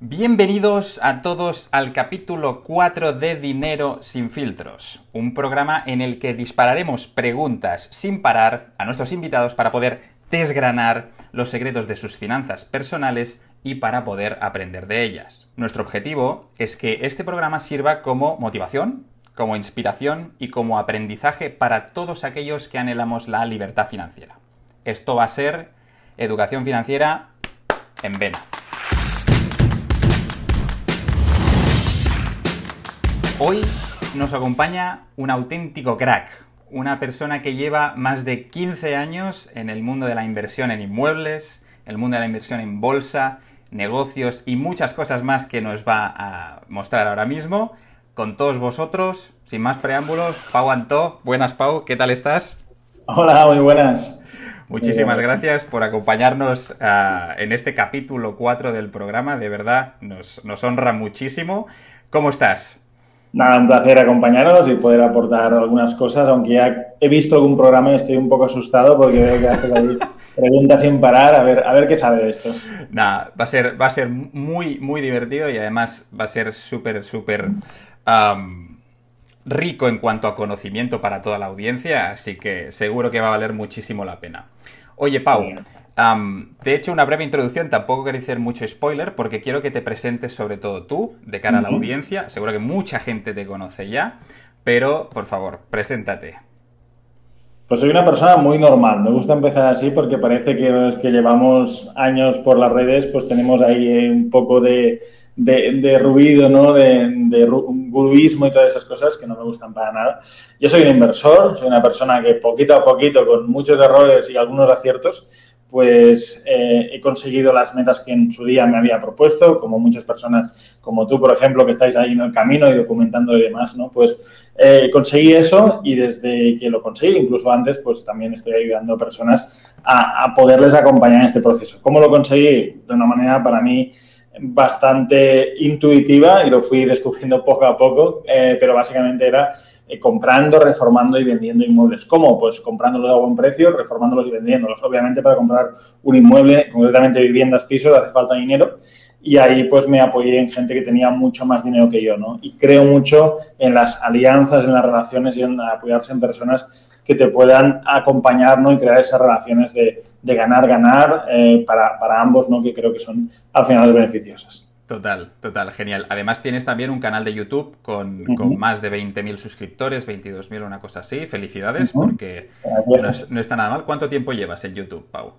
Bienvenidos a todos al capítulo 4 de Dinero sin filtros, un programa en el que dispararemos preguntas sin parar a nuestros invitados para poder desgranar los secretos de sus finanzas personales y para poder aprender de ellas. Nuestro objetivo es que este programa sirva como motivación, como inspiración y como aprendizaje para todos aquellos que anhelamos la libertad financiera. Esto va a ser educación financiera en vena. Hoy nos acompaña un auténtico crack, una persona que lleva más de 15 años en el mundo de la inversión en inmuebles, el mundo de la inversión en bolsa, negocios y muchas cosas más que nos va a mostrar ahora mismo. Con todos vosotros, sin más preámbulos, Pau Antó. Buenas, Pau, ¿qué tal estás? Hola, muy buenas. Muchísimas gracias por acompañarnos uh, en este capítulo 4 del programa. De verdad, nos, nos honra muchísimo. ¿Cómo estás? Nada, un placer acompañaros y poder aportar algunas cosas, aunque ya he visto algún programa y estoy un poco asustado porque veo que haces ahí preguntas sin parar, a ver, a ver qué sabe de esto. Nada, va a ser, va a ser muy, muy divertido y además va a ser súper, súper um, rico en cuanto a conocimiento para toda la audiencia, así que seguro que va a valer muchísimo la pena. Oye, Pau, Um, te he hecho una breve introducción, tampoco quiero hacer mucho spoiler, porque quiero que te presentes sobre todo tú, de cara a la audiencia. Seguro que mucha gente te conoce ya, pero por favor, preséntate. Pues soy una persona muy normal. Me gusta empezar así porque parece que los que llevamos años por las redes, pues tenemos ahí un poco de, de, ruido, ¿no? De, de guruismo y todas esas cosas que no me gustan para nada. Yo soy un inversor, soy una persona que poquito a poquito, con muchos errores y algunos aciertos, pues eh, he conseguido las metas que en su día me había propuesto, como muchas personas, como tú, por ejemplo, que estáis ahí en el camino y documentando y demás, ¿no? Pues eh, conseguí eso y desde que lo conseguí, incluso antes, pues también estoy ayudando a personas a, poderles acompañar en este proceso. ¿Cómo lo conseguí? De una manera para mí bastante intuitiva y lo fui descubriendo poco a poco, eh, pero básicamente era eh, comprando, reformando y vendiendo inmuebles. ¿Cómo? Pues comprándolos a buen precio, reformándolos y vendiéndolos. Obviamente para comprar un inmueble, concretamente viviendas, pisos, hace falta dinero y ahí pues me apoyé en gente que tenía mucho más dinero que yo, ¿no? Y creo mucho en las alianzas, en las relaciones y en apoyarse en personas que te puedan acompañar, ¿no? Y crear esas relaciones de, ganar, ganar eh, para, para ambos, ¿no? Que creo que son al final beneficiosas. Total, total, genial. Además tienes también un canal de YouTube con, uh -huh. con más de 20.000 suscriptores, 22.000 una cosa así. Felicidades uh -huh. porque no, es, no está nada mal. ¿Cuánto tiempo llevas en YouTube, Pau?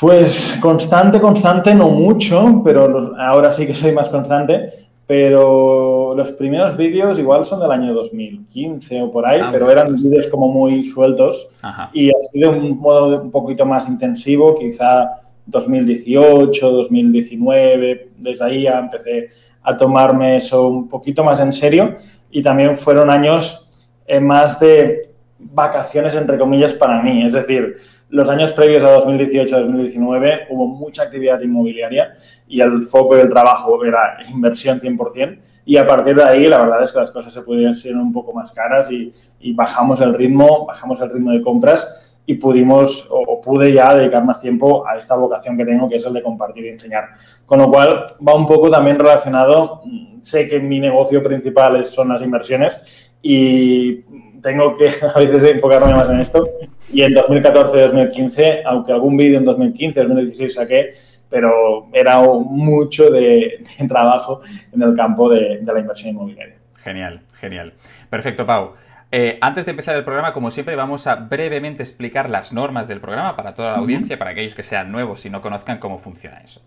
Pues constante, constante, no mucho, pero los, ahora sí que soy más constante. Pero los primeros vídeos igual son del año 2015 o por ahí, ah, pero eran vídeos como muy sueltos Ajá. y ha sido un modo un poquito más intensivo, quizá 2018, 2019, desde ahí empecé a tomarme eso un poquito más en serio. Y también fueron años eh, más de vacaciones, entre comillas, para mí. Es decir, los años previos a 2018-2019 hubo mucha actividad inmobiliaria y el foco del trabajo era inversión 100% y a partir de ahí la verdad es que las cosas se pudieron ser un poco más caras y, y bajamos el ritmo, bajamos el ritmo de compras y pudimos o pude ya dedicar más tiempo a esta vocación que tengo, que es el de compartir y enseñar. Con lo cual va un poco también relacionado, sé que mi negocio principal son las inversiones y tengo que a veces enfocarme más en esto. Y en 2014-2015, aunque algún vídeo en 2015-2016 saqué, pero era mucho de, de, trabajo en el campo de, de la inversión inmobiliaria. Genial, genial. Perfecto, Pau. Eh, antes de empezar el programa, como siempre, vamos a brevemente explicar las normas del programa para toda la audiencia, para aquellos que sean nuevos y no conozcan cómo funciona eso.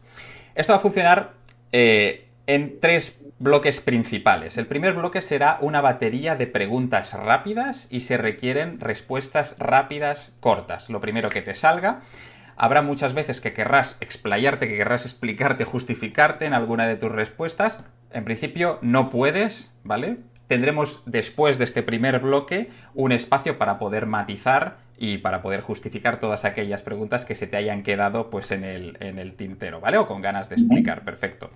Esto va a funcionar eh, en tres bloques principales. El primer bloque será una batería de preguntas rápidas y se requieren respuestas rápidas cortas. Lo primero que te salga. Habrá muchas veces que querrás explayarte, que querrás explicarte, justificarte en alguna de tus respuestas. En principio no puedes, ¿vale? Tendremos después de este primer bloque un espacio para poder matizar y para poder justificar todas aquellas preguntas que se te hayan quedado pues en el, en el tintero, ¿vale? O con ganas de explicar, perfecto.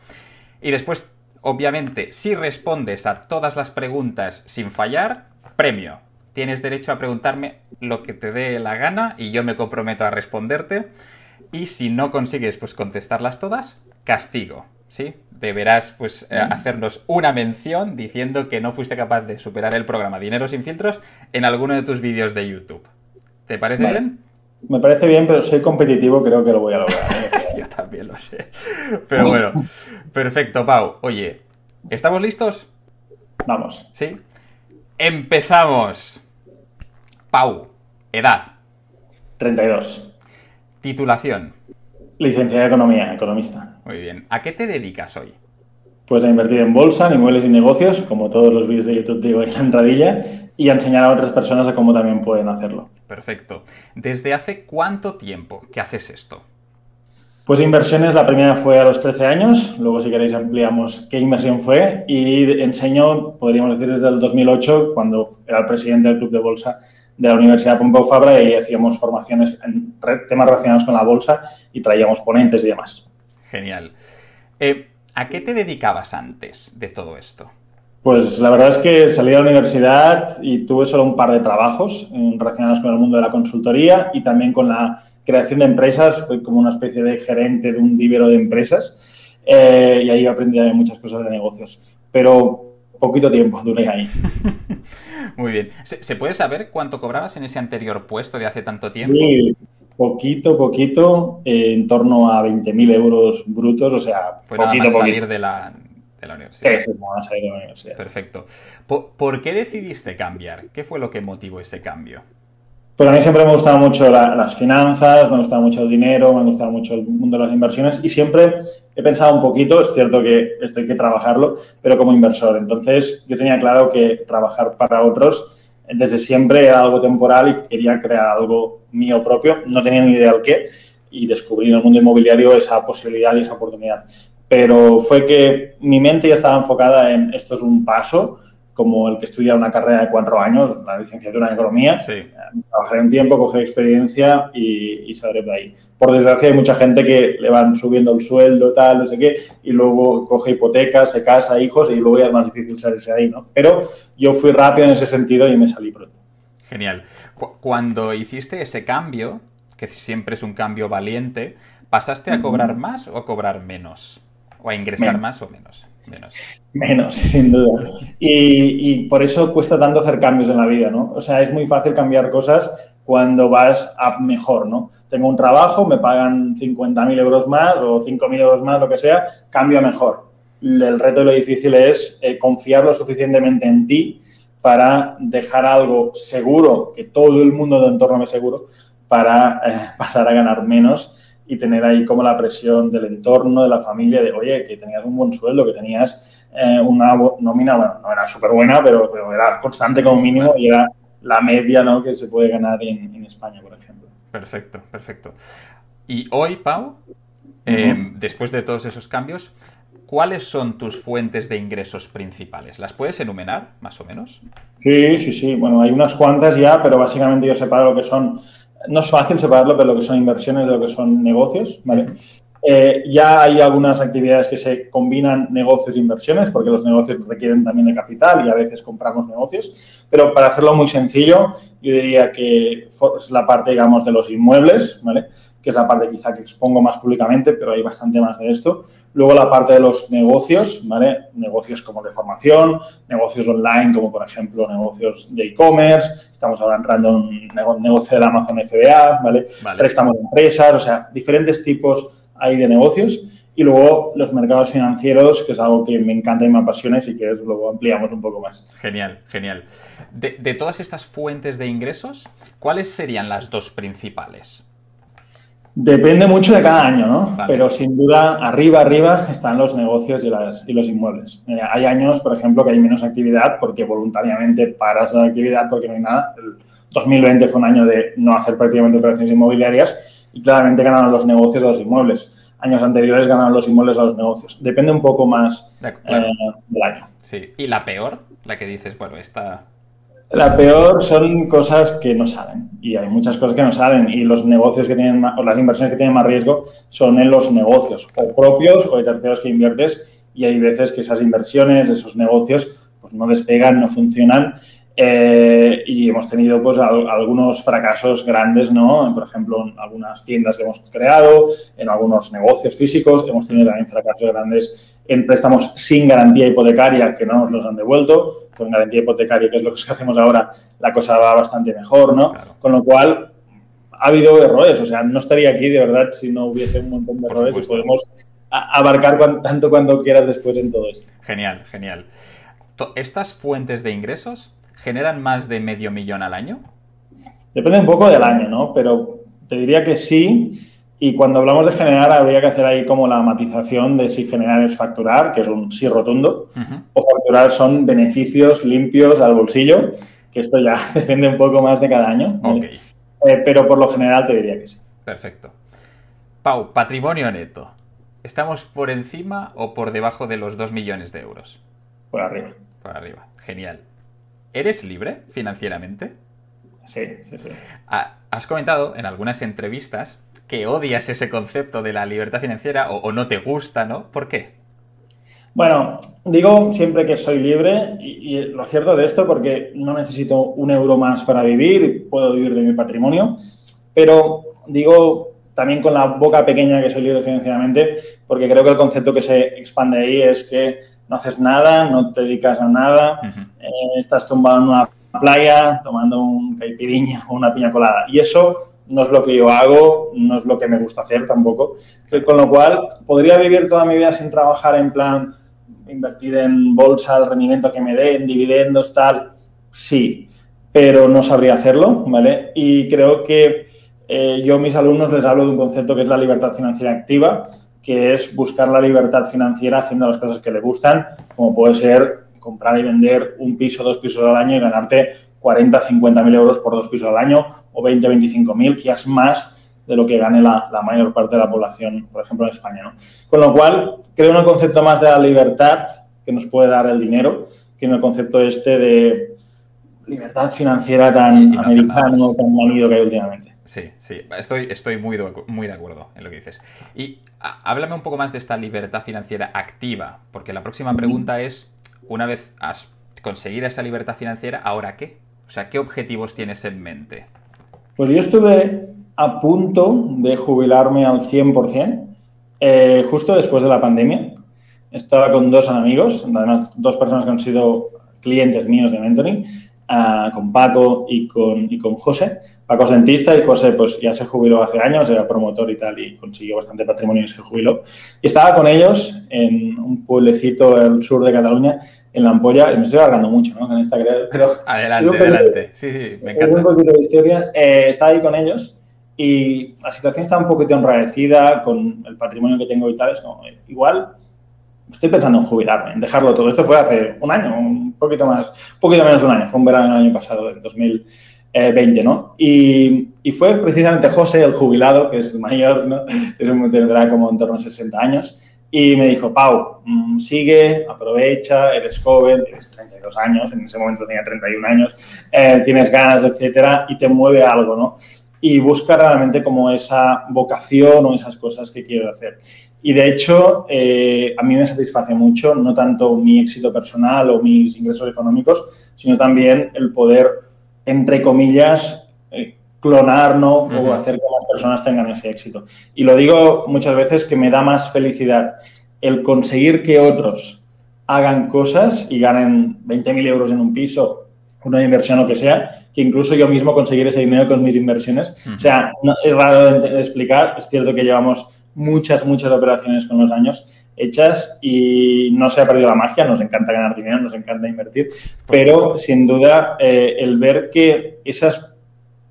Y después, obviamente, si respondes a todas las preguntas sin fallar, premio. Tienes derecho a preguntarme lo que te dé la gana y yo me comprometo a responderte. Y si no consigues pues contestarlas todas, castigo. ¿sí? Deberás pues eh, hacernos una mención diciendo que no fuiste capaz de superar el programa Dinero sin filtros en alguno de tus vídeos de YouTube. ¿Te parece bien? Me parece bien, pero soy competitivo, creo que lo voy a lograr. ¿eh? Yo también lo sé. Pero bueno, perfecto, Pau. Oye, ¿estamos listos? Vamos. ¿Sí? Empezamos. Pau, edad. 32. Titulación. Licenciada de Economía, economista. Muy bien. ¿A qué te dedicas hoy? Pues a invertir en bolsa, en inmuebles y negocios, como todos los vídeos de YouTube digo en radilla, y a enseñar a otras personas a cómo también pueden hacerlo. Perfecto. ¿Desde hace cuánto tiempo que haces esto? Pues inversiones, la primera fue a los 13 años, luego si queréis ampliamos qué inversión fue y enseño, podríamos decir, desde el 2008, cuando era el presidente del Club de Bolsa de la Universidad Pompeu Fabra y hacíamos formaciones en temas relacionados con la bolsa y traíamos ponentes y demás. Genial. Eh, ¿A qué te dedicabas antes de todo esto? Pues la verdad es que salí de la universidad y tuve solo un par de trabajos eh, relacionados con el mundo de la consultoría y también con la creación de empresas, fui como una especie de gerente de un vivero de empresas eh, y ahí aprendí muchas cosas de negocios. Pero poquito tiempo duré ahí. Muy bien. ¿Se, puede saber cuánto cobrabas en ese anterior puesto de hace tanto tiempo? Sí, poquito, poquito, eh, en torno a 20.000 euros brutos, o sea, poquito, nada salir de la, de la universidad. Sí, sí, nada salir de la universidad. Perfecto. ¿Por qué decidiste cambiar? ¿Qué fue lo que motivó ese cambio? Pues a mí siempre me gustaba mucho las finanzas, me gustaba mucho el dinero, me gustaba mucho el mundo de las inversiones y siempre he pensado un poquito, es cierto que esto hay que trabajarlo, pero como inversor. Entonces yo tenía claro que trabajar para otros desde siempre era algo temporal y quería crear algo mío propio. No tenía ni idea del qué y descubrí en el mundo inmobiliario esa posibilidad y esa oportunidad. Pero fue que mi mente ya estaba enfocada en esto es un paso, como el que estudia una carrera de cuatro años, la licenciatura en economía. Sí. Trabajaré un tiempo, cogeré experiencia y, y saldré de ahí. Por desgracia, hay mucha gente que le van subiendo el sueldo, tal, no sé qué, y luego coge hipotecas, se casa, hijos, y luego ya es más difícil salirse de ahí, ¿no? Pero yo fui rápido en ese sentido y me salí pronto. Genial. Cuando hiciste ese cambio, que siempre es un cambio valiente, ¿pasaste a cobrar más o a cobrar menos? ¿O a ingresar más o menos? Menos. Menos, sin duda. Y, por eso cuesta tanto hacer cambios en la vida, ¿no? O sea, es muy fácil cambiar cosas cuando vas a mejor, ¿no? Tengo un trabajo, me pagan 50.000 euros más o 5.000 euros más, lo que sea, cambio a mejor. El reto y lo difícil es eh, confiar lo suficientemente en ti para dejar algo seguro, que todo el mundo de entorno me seguro, para eh, pasar a ganar menos y tener ahí como la presión del entorno, de la familia, de, oye, que tenías un buen sueldo, que tenías eh, una nómina, bueno, no era súper buena, pero, pero, era constante como mínimo y era la media ¿no? que se puede ganar en, en España, por ejemplo. Perfecto, perfecto. Y hoy, Pau, eh, después de todos esos cambios, ¿cuáles son tus fuentes de ingresos principales? ¿Las puedes enumerar, más o menos? Sí, sí, sí. Bueno, hay unas cuantas ya, pero básicamente yo separo lo que son no es fácil separarlo, pero lo que son inversiones de lo que son negocios, ¿vale? Eh, ya hay algunas actividades que se combinan negocios e inversiones, porque los negocios requieren también de capital y a veces compramos negocios. Pero para hacerlo muy sencillo, yo diría que es la parte, digamos, de los inmuebles, ¿vale? Que es la parte quizá que expongo más públicamente, pero hay bastante más de esto. Luego la parte de los negocios, ¿vale? Negocios como de formación, negocios online, como por ejemplo negocios de e-commerce, estamos ahora entrando en un negocio de la Amazon FBA, ¿vale? Préstamos de empresas, o sea, diferentes tipos hay de negocios. Y luego los mercados financieros, que es algo que me encanta y me apasiona y si quieres luego ampliamos un poco más. Genial, genial. De, de todas estas fuentes de ingresos, ¿cuáles serían las dos principales? Depende mucho de cada año, ¿no? Pero sin duda, arriba, arriba están los negocios y, las, y los inmuebles. Eh, hay años, por ejemplo, que hay menos actividad porque voluntariamente paras la actividad porque no hay nada. El 2020 fue un año de no hacer prácticamente operaciones inmobiliarias y claramente ganaron los negocios a los inmuebles. Años anteriores ganaron los inmuebles a los negocios. Depende un poco más eh, del año. Sí. ¿Y la peor? La que dices, bueno, esta la peor son cosas que no salen y hay muchas cosas que no salen y los negocios que tienen o las inversiones que tienen más riesgo son en los negocios o propios o de terceros que inviertes y hay veces que esas inversiones, esos negocios, pues no despegan, no funcionan eh, y hemos tenido pues algunos fracasos grandes, ¿no? Por ejemplo, en algunas tiendas que hemos creado, en algunos negocios físicos, hemos tenido también fracasos grandes en préstamos sin garantía hipotecaria que no nos los han devuelto, con garantía hipotecaria, que es lo que hacemos ahora, la cosa va bastante mejor, ¿no? Con lo cual, ha habido errores, o sea, no estaría aquí de verdad si no hubiese un montón de errores y podemos abarcar tanto cuando quieras después en todo esto. Genial, genial. ¿Estas fuentes de ingresos generan más de medio millón al año? Depende un poco del año, ¿no? Pero te diría que sí. Y cuando hablamos de generar, habría que hacer ahí como la matización de si generar es facturar, que es un sí rotundo, o facturar son beneficios limpios al bolsillo, que esto ya depende un poco más de cada año. Eh, pero por lo general te diría que sí. Perfecto. Pau, patrimonio neto. ¿Estamos por encima o por debajo de los 2 millones de euros? Por arriba. Por arriba. Genial. ¿Eres libre financieramente? Sí, sí, sí. Ah, has comentado en algunas entrevistas que odias ese concepto de la libertad financiera o, no te gusta, ¿no? ¿Por qué? Bueno, digo siempre que soy libre y, y, lo cierto de esto porque no necesito un euro más para vivir, puedo vivir de mi patrimonio, pero digo también con la boca pequeña que soy libre financieramente porque creo que el concepto que se expande ahí es que no haces nada, no te dedicas a nada, eh, estás tumbado en una playa tomando un caipiriña o una piña colada. Y eso no es lo que yo hago, no es lo que me gusta hacer tampoco. Con lo cual, podría vivir toda mi vida sin trabajar en plan invertir en bolsa, el rendimiento que me den, dividendos, tal. Sí, pero no sabría hacerlo, ¿vale? Y creo que eh, yo a mis alumnos les hablo de un concepto que es la libertad financiera activa, que es buscar la libertad financiera haciendo las cosas que le gustan, como puede ser comprar y vender un piso, dos pisos al año y ganarte 40, 50 mil euros por dos pisos al año o 20, 25 mil, que es más de lo que gane la, mayor parte de la población, por ejemplo, en España. ¿no? Con lo cual, creo en el concepto más de la libertad que nos puede dar el dinero que en el concepto este de libertad financiera tan americano, tan manido que hay últimamente. Sí, sí, estoy, estoy muy, de, muy de acuerdo en lo que dices. Y háblame un poco más de esta libertad financiera activa, porque la próxima pregunta es, una vez has conseguido esa libertad financiera, ¿ahora qué? O sea, ¿qué objetivos tienes en mente? Pues yo estuve a punto de jubilarme al 100%, eh, justo después de la pandemia. Estaba con dos amigos, además dos personas que han sido clientes míos de mentoring, con Paco y con, y con José. Paco es dentista y José pues ya se jubiló hace años, era promotor y tal y consiguió bastante patrimonio y se jubiló. Y estaba con ellos en un pueblecito al sur de Cataluña, en La Ampolla, y me estoy alargando mucho ¿no? con esta pero Adelante, adelante. Sí, sí, me encanta. un poquito de historia. Eh, estaba ahí con ellos y la situación está un poquito enrarecida con el patrimonio que tengo y tal. Es como, igual estoy pensando en jubilarme, en dejarlo todo. Esto fue hace un año, un poquito más, un poquito menos de un año, fue un verano del año pasado, en 2020, ¿no? Y, fue precisamente José, el jubilado, que es mayor, ¿no? tendrá como en torno a 60 años, y me dijo, Pau, mm, sigue, aprovecha, eres joven, tienes 32 años, en ese momento tenía 31 años, eh, tienes ganas, etcétera, y te mueve algo, ¿no? Y busca realmente como esa vocación o esas cosas que quiero hacer. Y de hecho, eh, a mí me satisface mucho, no tanto mi éxito personal o mis ingresos económicos, sino también el poder, entre comillas, eh, clonar ¿no? o hacer que las personas tengan ese éxito. Y lo digo muchas veces que me da más felicidad el conseguir que otros hagan cosas y ganen 20.000 euros en un piso, una inversión o que sea, que incluso yo mismo conseguir ese dinero con mis inversiones. O sea, es raro de explicar, es cierto que llevamos muchas, muchas operaciones con los años hechas y no se ha perdido la magia, nos encanta ganar dinero, nos encanta invertir, pero sin duda eh, el ver que esas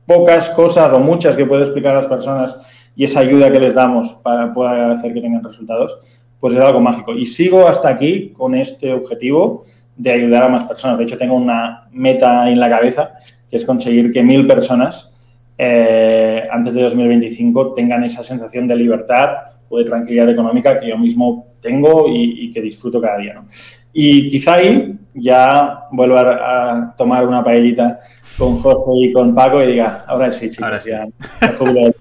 pocas cosas o muchas que puede explicar a las personas y esa ayuda que les damos para poder hacer que tengan resultados, pues es algo mágico. Y sigo hasta aquí con este objetivo de ayudar a más personas. De hecho, tengo una meta en la cabeza, que es conseguir que mil personas eh, antes de 2025 tengan esa sensación de libertad o de tranquilidad económica que yo mismo tengo y, que disfruto cada día. Y quizá ahí ya vuelva a, tomar una paellita con José y con Paco y diga, ahora sí, chicos, ahora sí.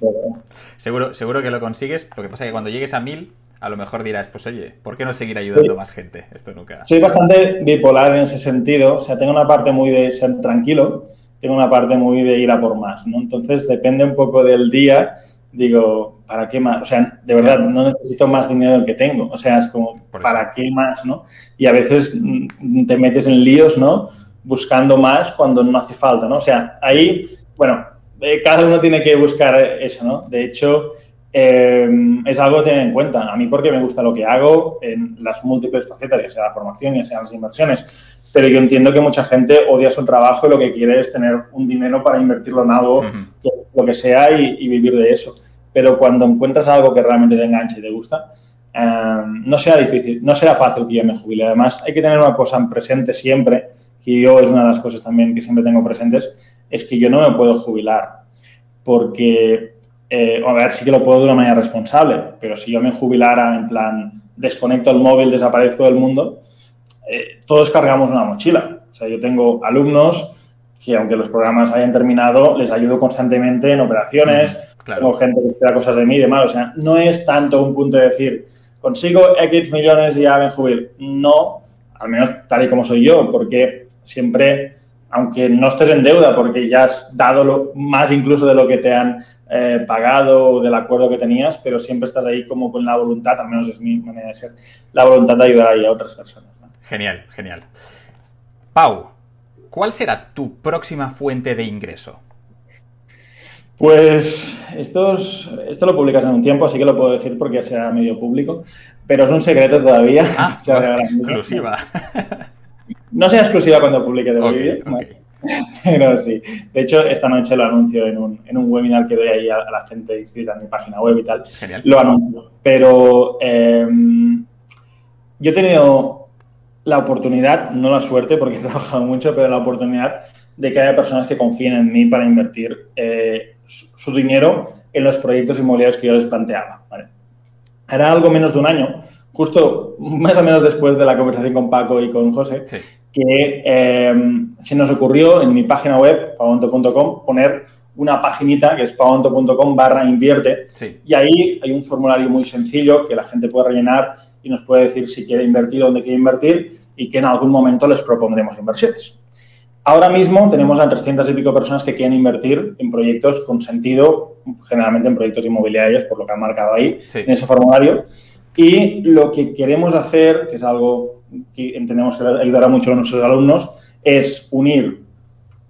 seguro, seguro que lo consigues. Lo que pasa es que cuando llegues a mil a lo mejor dirás, pues oye, ¿por qué no seguir ayudando a más gente? Esto nunca. Soy bastante bipolar en ese sentido. O sea, tengo una parte muy de ser tranquilo, tengo una parte muy de ir a por más, ¿no? Entonces, depende un poco del día. Digo, ¿para qué más? O sea, de verdad, no necesito más dinero del que tengo. O sea, es como, ¿para qué más, no? Y a veces mm, te metes en líos, ¿no? Buscando más cuando no hace falta, ¿no? O sea, ahí, bueno, eh, cada uno tiene que buscar eso, ¿no? De hecho, eh, es algo a tener en cuenta. A mí porque me gusta lo que hago en las múltiples facetas, ya sea la formación, ya sea las inversiones. Pero yo entiendo que mucha gente odia su trabajo y lo que quiere es tener un dinero para invertirlo en algo, lo que sea, y, vivir de eso. Pero cuando encuentras algo que realmente te engancha y te gusta, eh, no será difícil, no será fácil que yo me jubile. Además, hay que tener una cosa en presente siempre, que yo es una de las cosas también que siempre tengo presentes, es que yo no me puedo jubilar porque eh, a ver, sí que lo puedo de una manera responsable, pero si yo me jubilara en plan desconecto el móvil, desaparezco del mundo, eh, todos cargamos una mochila. O sea, yo tengo alumnos que aunque los programas hayan terminado, les ayudo constantemente en operaciones, tengo gente que espera cosas de mí y demás. O sea, no es tanto un punto de decir, consigo X millones y ya me jubilo. No, al menos tal y como soy yo, porque siempre aunque no estés en deuda porque ya has dado lo, más incluso de lo que te han eh, pagado o del acuerdo que tenías, pero siempre estás ahí como con la voluntad, al menos es mi manera de ser, la voluntad de ayudar ahí a otras personas. Genial, genial. Pau, ¿cuál será tu próxima fuente de ingreso? Pues esto, esto lo publicas en un tiempo, así que lo puedo decir porque sea medio público, pero es un secreto todavía. Ah, exclusiva. No sea exclusiva cuando publique el vídeo. Pero sí. De hecho, esta noche lo anuncio en un, en un webinar que doy ahí a, la gente inscrita en mi página web y tal. Genial. Lo anuncio. Pero em, yo he tenido la oportunidad, no la suerte porque he trabajado mucho, pero la oportunidad de que haya personas que confíen en mí para invertir eh, su, dinero en los proyectos inmobiliarios que yo les planteaba. ¿vale? Era algo menos de un año, justo más o menos después de la conversación con Paco y con José, que em, se nos ocurrió en mi página web, pagonto.com, poner una paginita que es pagonto.com barra invierte. Y ahí hay un formulario muy sencillo que la gente puede rellenar y nos puede decir si quiere invertir, dónde quiere invertir y que en algún momento les propondremos inversiones. Ahora mismo tenemos a 300 y pico personas que quieren invertir en proyectos con sentido, generalmente en proyectos inmobiliarios, por lo que han marcado ahí en ese formulario. Y lo que queremos hacer, que es algo que entendemos que ayudará mucho a nuestros alumnos, es unir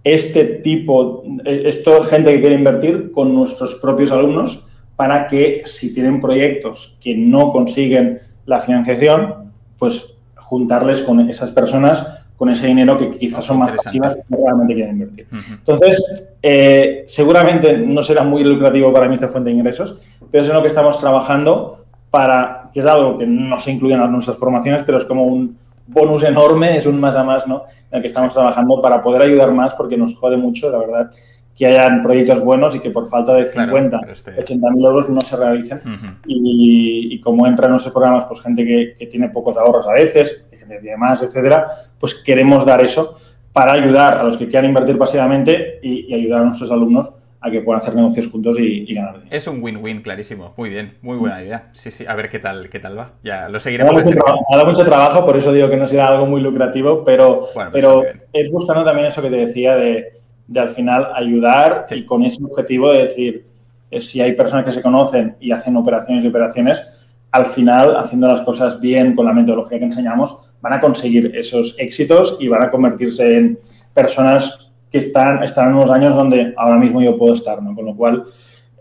este tipo, esto, gente que quiere invertir con nuestros propios alumnos para que si tienen proyectos que no consiguen la financiación, pues juntarles con esas personas con ese dinero que quizás son más pasivas y realmente quieren invertir. Entonces, eh, seguramente no será muy lucrativo para mí esta fuente de ingresos, pero es en lo que estamos trabajando para, que es algo que no se incluye en nuestras formaciones, pero es como un bonus enorme, es un más a más, ¿no? En el que estamos trabajando para poder ayudar más, porque nos jode mucho, la verdad, que hayan proyectos buenos y que por falta de 50, 80 este mil euros no se realicen. y, como entran en nuestros programas, pues gente que, tiene pocos ahorros a veces, gente que tiene más, etcétera, pues queremos dar eso para ayudar a los que quieran invertir pasivamente y ayudar a nuestros alumnos a que puedan hacer negocios juntos y, ganar Es un win-win, clarísimo. Muy bien, muy buena idea. Sí, sí, a ver qué tal, qué tal va. Ya lo seguiremos. Ha dado mucho, trabajo, por eso digo que no será algo muy lucrativo, pero, pues pero es buscando también eso que te decía de, al final ayudar y con ese objetivo de decir, eh, si hay personas que se conocen y hacen operaciones y operaciones, al final, haciendo las cosas bien con la metodología que enseñamos, van a conseguir esos éxitos y van a convertirse en personas que están, están en unos años donde ahora mismo yo puedo estar, ¿no? Con lo cual,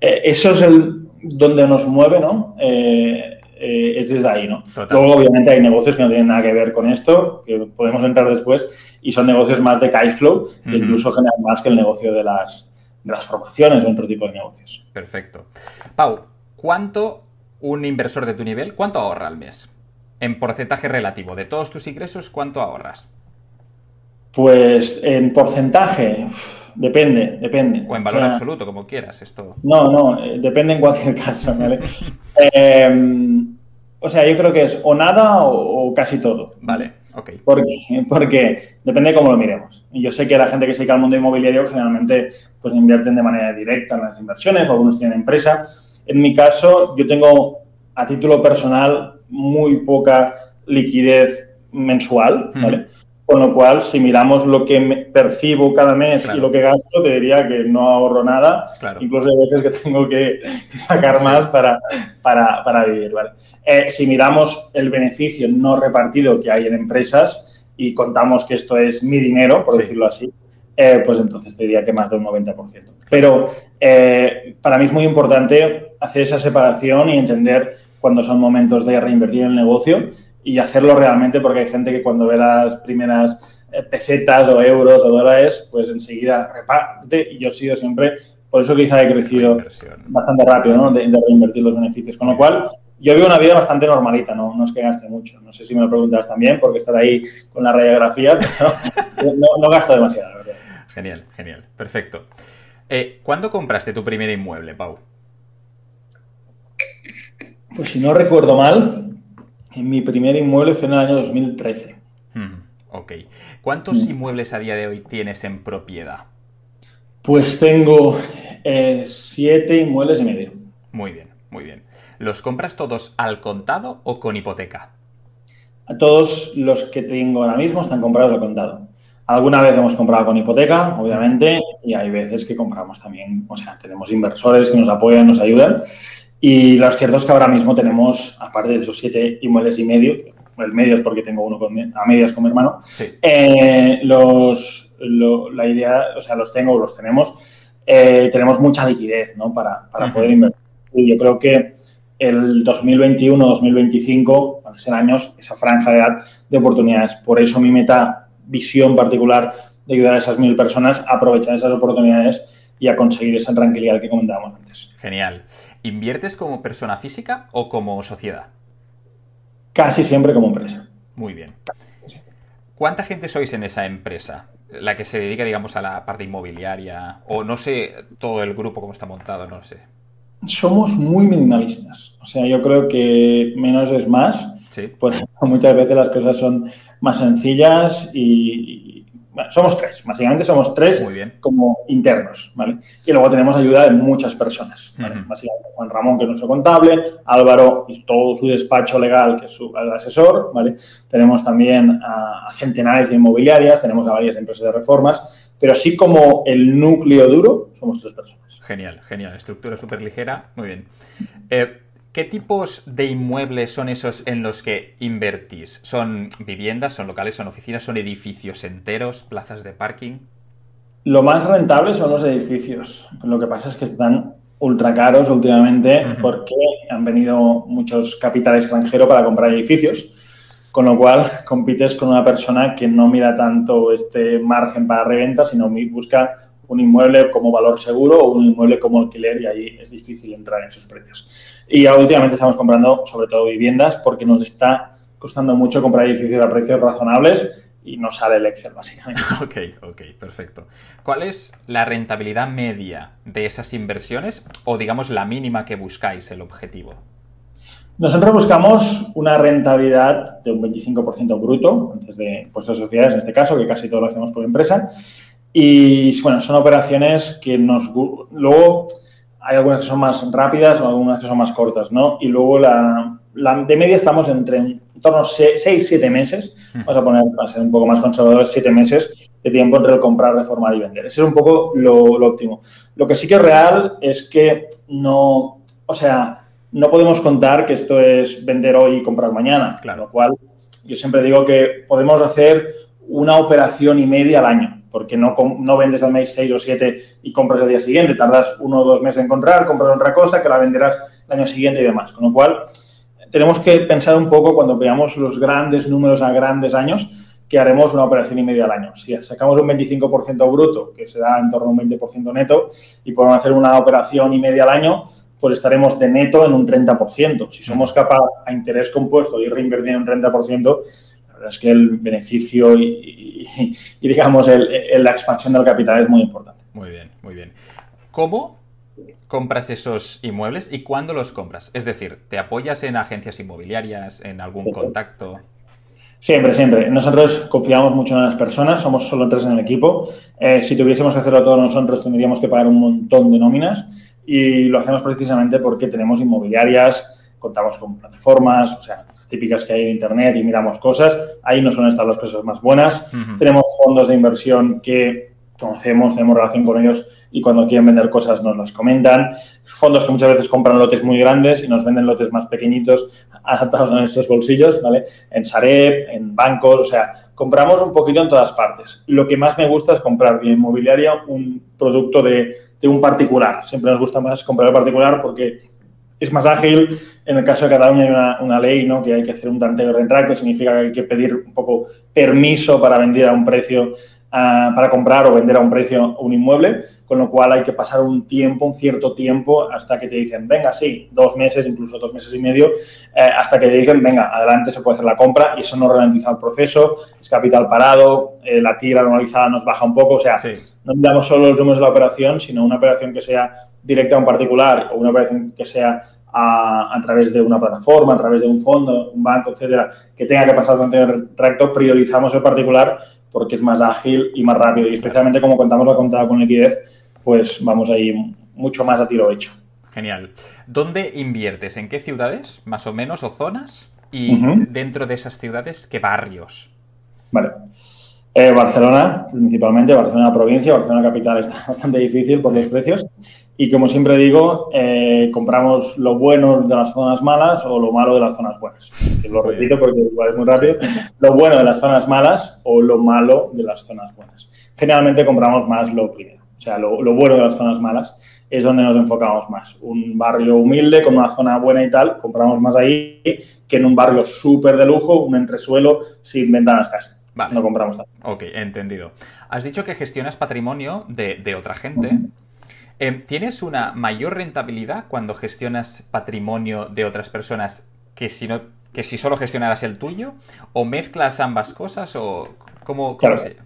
eh, eso es el donde nos mueve, ¿no? Eh, eh, es desde ahí, ¿no? Luego, obviamente, hay negocios que no tienen nada que ver con esto, que podemos entrar después, y son negocios más de cash flow, que incluso generan más que el negocio de las, de las formaciones o otro tipo de negocios. Perfecto. Pau, ¿cuánto un inversor de tu nivel, cuánto ahorra al mes? En porcentaje relativo, de todos tus ingresos, ¿cuánto ahorras? Pues en porcentaje, depende, depende. O en valor absoluto, como quieras, esto. No, no, eh, depende en cualquier caso, ¿vale? Em, o sea, yo creo que es o nada o, casi todo. Vale, ok. Porque, porque depende de cómo lo miremos. Yo sé que la gente que se dedica al mundo inmobiliario generalmente pues invierten de manera directa en las inversiones, o algunos tienen empresa. En mi caso, yo tengo a título personal muy poca liquidez mensual, ¿vale? Con lo cual, si miramos lo que percibo cada mes y lo que gasto, te diría que no ahorro nada. Incluso hay veces que tengo que sacar más para, para, vivir. ¿vale? Eh, si miramos el beneficio no repartido que hay en empresas y contamos que esto es mi dinero, por decirlo así, eh, pues entonces te diría que más de un 90%. Pero eh, para mí es muy importante hacer esa separación y entender cuándo son momentos de reinvertir en el negocio y hacerlo realmente porque hay gente que cuando ve las primeras eh, pesetas o euros o dólares, pues enseguida reparte y yo he sido siempre, por eso quizá he crecido bastante rápido, ¿no? De, reinvertir los beneficios. Con lo cual, yo vivo una vida bastante normalita, ¿no? No es que gaste mucho. No sé si me lo preguntas también porque estás ahí con la radiografía, pero no, gasto demasiado, la verdad. Genial, genial. Perfecto. Eh, ¿Cuándo compraste tu primer inmueble, Pau? Pues si no recuerdo mal, mi primer inmueble fue en el año 2013. ok. ¿Cuántos inmuebles a día de hoy tienes en propiedad? Pues tengo eh, siete inmuebles y medio. Muy bien, muy bien. ¿Los compras todos al contado o con hipoteca? Todos los que tengo ahora mismo están comprados al contado. Alguna vez hemos comprado con hipoteca, obviamente, y hay veces que compramos también, o sea, tenemos inversores que nos apoyan, nos ayudan. Y lo cierto es que ahora mismo tenemos, aparte de esos siete inmuebles y medio, el medio es porque tengo uno a medias con mi hermano, eh, los, la idea, o sea, los tengo, los tenemos, eh, tenemos mucha liquidez ¿no? para, para poder invertir. Y yo creo que el 2021-2025 van a ser años, esa franja de edad de oportunidades. Por eso mi meta, visión particular de ayudar a esas mil personas a aprovechar esas oportunidades y a conseguir esa tranquilidad que comentábamos antes. Genial. ¿Inviertes como persona física o como sociedad? Casi siempre como empresa. Muy bien. ¿Cuánta gente sois en esa empresa? La que se dedica, digamos, a la parte inmobiliaria. O no sé todo el grupo cómo está montado, no lo sé. Somos muy minimalistas. O sea, yo creo que menos es más. Sí. Pues muchas veces las cosas son más sencillas y, bueno, somos tres, básicamente somos tres como internos, ¿vale? Y luego tenemos ayuda de muchas personas, Básicamente Juan Ramón, que es nuestro contable, Álvaro y todo su despacho legal, que es su asesor, ¿vale? Tenemos también a, centenares de inmobiliarias, tenemos a varias empresas de reformas, pero así como el núcleo duro, somos tres personas. Genial, genial. Estructura súper ligera, muy bien. Eh, ¿Qué tipos de inmuebles son esos en los que invertís? ¿Son viviendas, son locales, son oficinas, son edificios enteros, plazas de parking? Lo más rentable son los edificios. Lo que pasa es que están ultra caros últimamente porque han venido muchos capital extranjero para comprar edificios, con lo cual compites con una persona que no mira tanto este margen para reventa, sino busca un inmueble como valor seguro o un inmueble como alquiler y ahí es difícil entrar en esos precios. Y últimamente estamos comprando sobre todo viviendas porque nos está costando mucho comprar edificios a precios razonables y no sale el Excel, básicamente. Ok, ok, perfecto. ¿Cuál es la rentabilidad media de esas inversiones o digamos la mínima que buscáis, el objetivo? Nosotros buscamos una rentabilidad de un 25% bruto, antes de impuestos de sociedades en este caso, que casi todo lo hacemos por empresa, y bueno, son operaciones que nos... Luego hay algunas que son más rápidas o algunas que son más cortas, ¿no? Y luego la, de media estamos entre en torno a 6-7 meses, vamos a poner, para ser un poco más conservadores, 7 meses de tiempo entre el comprar, reformar y vender. Ese es un poco lo, óptimo. Lo que sí que es real es que no, o sea, no podemos contar que esto es vender hoy y comprar mañana, claro. lo cual yo siempre digo que podemos hacer una operación y media al año porque no, no vendes al mes 6 o 7 y compras el día siguiente, tardas uno o dos meses en encontrar, compras otra cosa que la venderás el año siguiente y demás. Con lo cual, tenemos que pensar un poco cuando veamos los grandes números a grandes años, que haremos una operación y media al año. Si sacamos un 25% bruto, que será en torno a un 20% neto, y podemos hacer una operación y media al año, pues estaremos de neto en un 30%. Si somos capaces a interés compuesto de ir reinvirtiendo un 30%, verdad es que el beneficio y, digamos, la expansión del capital es muy importante. Muy bien, muy bien. ¿Cómo compras esos inmuebles y cuándo los compras? Es decir, ¿te apoyas en agencias inmobiliarias, en algún contacto? Siempre, siempre. Nosotros confiamos mucho en las personas, somos solo tres en el equipo. Eh, si tuviésemos que hacerlo todos nosotros, tendríamos que pagar un montón de nóminas y lo hacemos precisamente porque tenemos inmobiliarias contamos con plataformas, o sea, típicas que hay en Internet y miramos cosas. Ahí no son estas las cosas más buenas. Tenemos fondos de inversión que conocemos, tenemos relación con ellos y cuando quieren vender cosas nos las comentan. Fondos que muchas veces compran lotes muy grandes y nos venden lotes más pequeñitos adaptados a nuestros bolsillos, ¿vale? En Sareb, en bancos, o sea, compramos un poquito en todas partes. Lo que más me gusta es comprar bien inmobiliaria un producto de, de un particular. Siempre nos gusta más comprar el particular porque es más ágil. En el caso de Cataluña hay una, ley ¿no? que hay que hacer un tanteo de retracto, significa que hay que pedir un poco permiso para vender a un precio para comprar o vender a un precio un inmueble, con lo cual hay que pasar un tiempo, un cierto tiempo, hasta que te dicen, venga, sí, dos meses, incluso dos meses y medio, eh, hasta que te dicen, venga, adelante, se puede hacer la compra y eso no ralentiza el proceso, es capital parado, eh, la tira anualizada nos baja un poco, o sea, no miramos solo los números de la operación, sino una operación que sea directa a un particular o una operación que sea a, a, través de una plataforma, a través de un fondo, un banco, etcétera, que tenga que pasar durante el recto, priorizamos el particular porque es más ágil y más rápido. Y especialmente como contamos la contada con liquidez, pues vamos ahí mucho más a tiro hecho. Genial. ¿Dónde inviertes? ¿En qué ciudades, más o menos, o zonas? Y dentro de esas ciudades, ¿qué barrios? Vale. Eh, Barcelona, principalmente, Barcelona provincia, Barcelona capital está bastante difícil por los precios. Y como siempre digo, eh, compramos lo bueno de las zonas malas o lo malo de las zonas buenas. Que lo repito porque es muy rápido. Lo bueno de las zonas malas o lo malo de las zonas buenas. Generalmente compramos más lo primero. O sea, lo, lo bueno de las zonas malas es donde nos enfocamos más. Un barrio humilde con una zona buena y tal, compramos más ahí que en un barrio súper de lujo, un entresuelo sin ventanas casi. Vale. No compramos tanto. Ok, entendido. Has dicho que gestionas patrimonio de, de otra gente. Uh -huh. eh, ¿Tienes una mayor rentabilidad cuando gestionas patrimonio de otras personas que si, no, que si solo gestionaras el tuyo? ¿O mezclas ambas cosas? ¿O cómo, cómo claro. se...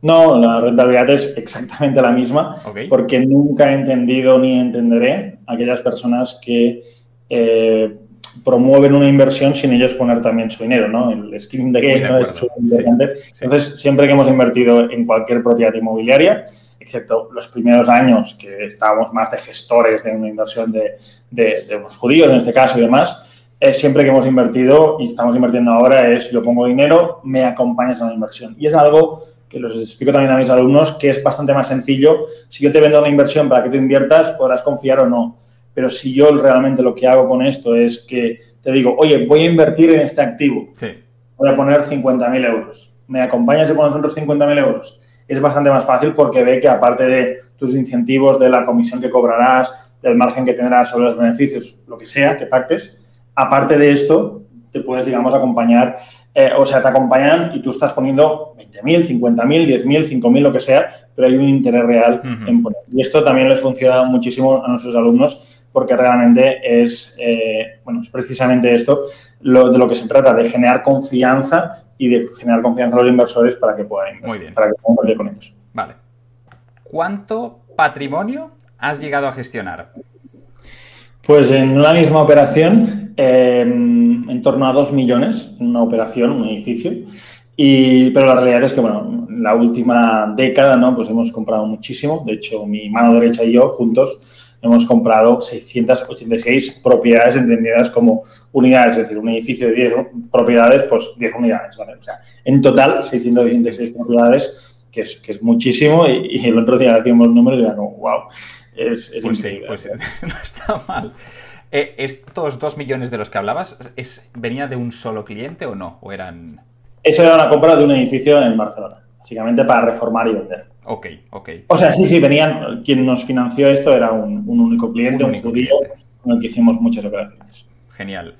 No, la rentabilidad es exactamente la misma okay. porque nunca he entendido ni entenderé a aquellas personas que eh, promueven una inversión sin ellos poner también su dinero, ¿no? El skin the game ¿no? es importante. Sí, sí. Entonces, siempre que hemos invertido en cualquier propiedad inmobiliaria, excepto los primeros años que estábamos más de gestores de una inversión de, de, de unos judíos, en este caso, y demás, es siempre que hemos invertido y estamos invirtiendo ahora es yo pongo dinero, me acompañas a la inversión. Y es algo que los explico también a mis alumnos, que es bastante más sencillo. Si yo te vendo una inversión para que tú inviertas, podrás confiar o no pero si yo realmente lo que hago con esto es que te digo, oye, voy a invertir en este activo, sí. voy a poner 50.000 euros, ¿me acompañas y pones otros 50.000 euros? Es bastante más fácil porque ve que aparte de tus incentivos, de la comisión que cobrarás, del margen que tendrás sobre los beneficios, lo que sea, que pactes, aparte de esto, te puedes, digamos, acompañar, eh, o sea, te acompañan y tú estás poniendo 20.000, 50.000, 10.000, 5.000, lo que sea, pero hay un interés real uh -huh. en poner. Y esto también les funciona muchísimo a nuestros alumnos porque realmente es, eh, bueno, es precisamente esto lo, de lo que se trata, de generar confianza y de generar confianza a los inversores para que puedan, Muy bien. Para que puedan invertir con ellos. Vale. ¿Cuánto patrimonio has llegado a gestionar? Pues en una misma operación, eh, en torno a 2 millones, una operación, un edificio. Y, pero la realidad es que, bueno, la última década, ¿no? Pues hemos comprado muchísimo. De hecho, mi mano derecha y yo, juntos, hemos comprado 686 propiedades entendidas como unidades, es decir, un edificio de 10 propiedades, pues 10 unidades. O sea, en total 686 propiedades, que es, que es muchísimo, y, y, el otro día hacíamos números y era como, wow, es, es pues increíble. Sí, pues no está mal. Eh, ¿Estos 2 millones de los que hablabas, es, ¿venía de un solo cliente o no? ¿O eran...? Eso era una compra de un edificio en Barcelona, básicamente para reformar y vender. Ok, ok. O sea, sí, sí, venían, quien nos financió esto era un, un único cliente, un, único judío, cliente. con el que hicimos muchas operaciones. Genial.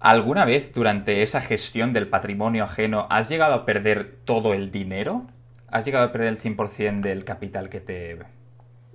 ¿Alguna vez durante esa gestión del patrimonio ajeno has llegado a perder todo el dinero? ¿Has llegado a perder el 100% del capital que te...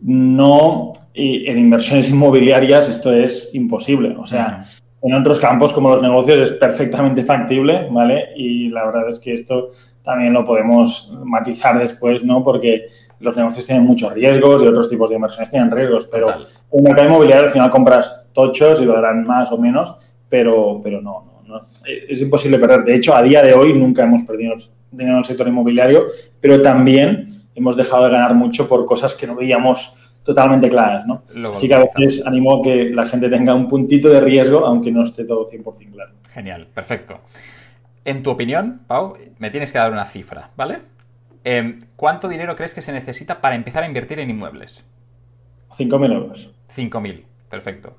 No, y en inversiones inmobiliarias esto es imposible. O sea, uh -huh. en otros campos como los negocios es perfectamente factible, ¿vale? Y la verdad es que esto también lo podemos matizar después, ¿no? Porque los negocios tienen muchos riesgos y otros tipos de inversiones tienen riesgos, pero Total. en el mercado inmobiliario al final compras tochos y lo darán más o menos, pero, pero no, no, no, es imposible perder. De hecho, a día de hoy nunca hemos perdido dinero en el sector inmobiliario, pero también hemos dejado de ganar mucho por cosas que no veíamos totalmente claras, ¿no? Así que a veces animo a que la gente tenga un puntito de riesgo, aunque no esté todo 100% claro. Genial, perfecto. En tu opinión, Pau, me tienes que dar una cifra, ¿vale? Em, ¿Cuánto dinero crees que se necesita para empezar a invertir en inmuebles? 5.000 euros. 5.000, perfecto.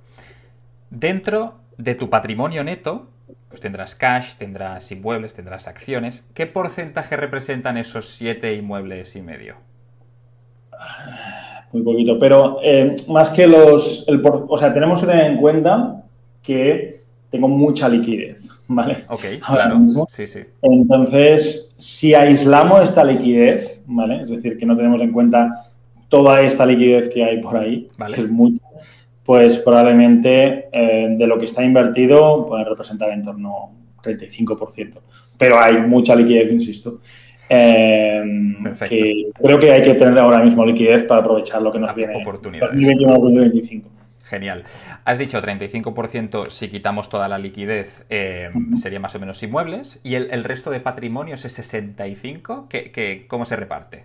Dentro de tu patrimonio neto, pues tendrás cash, tendrás inmuebles, tendrás acciones. ¿Qué porcentaje representan esos 7 inmuebles y medio? Muy poquito, pero eh, más que los... o sea, tenemos que tener en cuenta que tengo mucha liquidez, ¿vale? Ok, claro. Sí, sí. Entonces, si aislamos esta liquidez, ¿vale? Es decir, que no tenemos en cuenta toda esta liquidez que hay por ahí, que es mucha, pues probablemente eh, de lo que está invertido puede representar en torno a 35%. Pero hay mucha liquidez, insisto. Eh, que creo que hay que tener ahora mismo liquidez para aprovechar lo que nos viene. Oportunidades. 2021-2025. Genial. Has dicho 35% si quitamos toda la liquidez eh, sería más o menos inmuebles y el, resto de patrimonios es 65%. ¿Qué, cómo se reparte?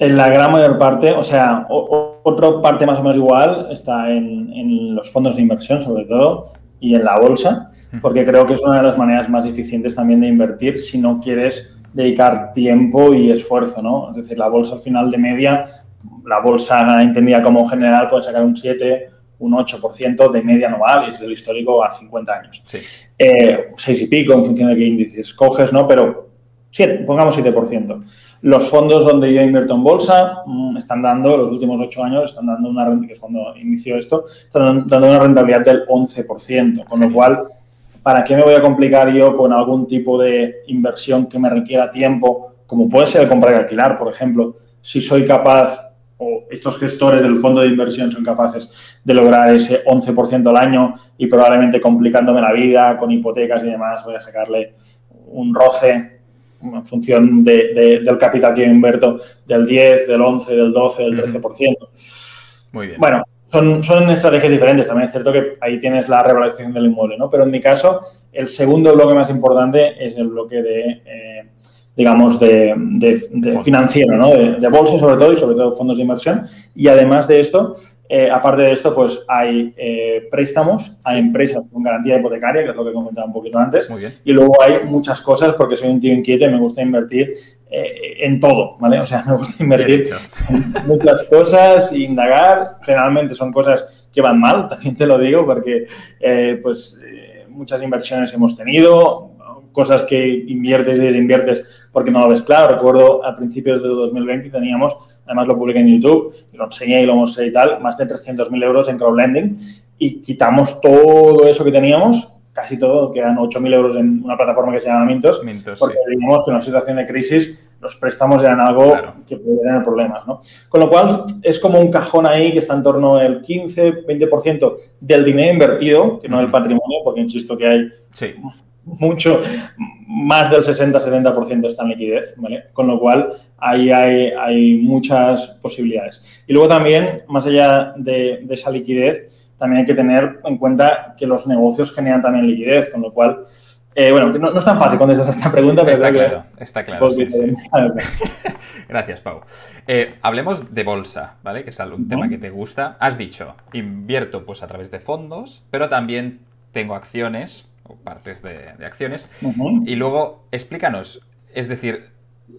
En la gran mayor parte, o sea, otra parte más o menos igual está en, los fondos de inversión sobre todo y en la bolsa, porque creo que es una de las maneras más eficientes también de invertir si no quieres dedicar tiempo y esfuerzo, ¿no? Es decir, la bolsa al final de media, la bolsa entendida como general puede sacar un 7, un 8% de media anual, y es el histórico a 50 años. Sí. Eh, 6 y pico en función de qué índices coges, ¿no? Pero 7, pongamos 7%. Los fondos donde yo invierto en bolsa mm, están dando, los últimos 8 años, están dando una rentabilidad, que es cuando inició esto, están dando una rentabilidad del 11%, con lo cual, ¿para qué me voy a complicar yo con algún tipo de inversión que me requiera tiempo, como puede ser comprar y alquilar, por ejemplo, si soy capaz o estos gestores del fondo de inversión son capaces de lograr ese 11% al año y probablemente complicándome la vida con hipotecas y demás voy a sacarle un roce en función del capital que yo invierto del 10, del 11, del 12, del 13%. Muy bien. Bueno, son, son estrategias diferentes. También es cierto que ahí tienes la revalorización del inmueble, ¿no? Pero en mi caso, el segundo bloque más importante es el bloque de... Eh, digamos, de, financiero, ¿no? De, bolsa sobre todo y sobre todo fondos de inversión. Y además de esto, eh, aparte de esto, pues hay eh, préstamos a empresas con garantía hipotecaria, que es lo que comentaba un poquito antes. Y luego hay muchas cosas, porque soy un tío inquieto y me gusta invertir eh, en todo, ¿vale? O sea, me gusta invertir en muchas cosas, indagar. Generalmente son cosas que van mal, también te lo digo, porque pues muchas inversiones hemos tenido, cosas que inviertes y desinviertes porque no lo ves claro. Recuerdo a principios de 2020 teníamos, además lo publiqué en YouTube, lo enseñé y lo mostré y tal, más de 300.000 euros en crowdlending. Y quitamos todo eso que teníamos, casi todo, quedan 8.000 euros en una plataforma que se llama Mintos, porque sí. que en una situación de crisis los préstamos eran algo que podía tener problemas, ¿no? Con lo cual, es como un cajón ahí que está en torno al 15, 20% del dinero invertido, que no del patrimonio, porque insisto que hay sí mucho, más del 60-70% está en liquidez, ¿vale? Con lo cual, ahí hay, muchas posibilidades. Y luego también, más allá de, esa liquidez, también hay que tener en cuenta que los negocios generan también liquidez, con lo cual, eh, bueno, no, es tan fácil contestar esta pregunta, pero está claro, está claro. Gracias, Pau. Eh, hablemos de bolsa, ¿vale? Que es un tema que te gusta. Has dicho, invierto pues a través de fondos, pero también tengo acciones partes de, acciones. Y luego, explícanos, es decir,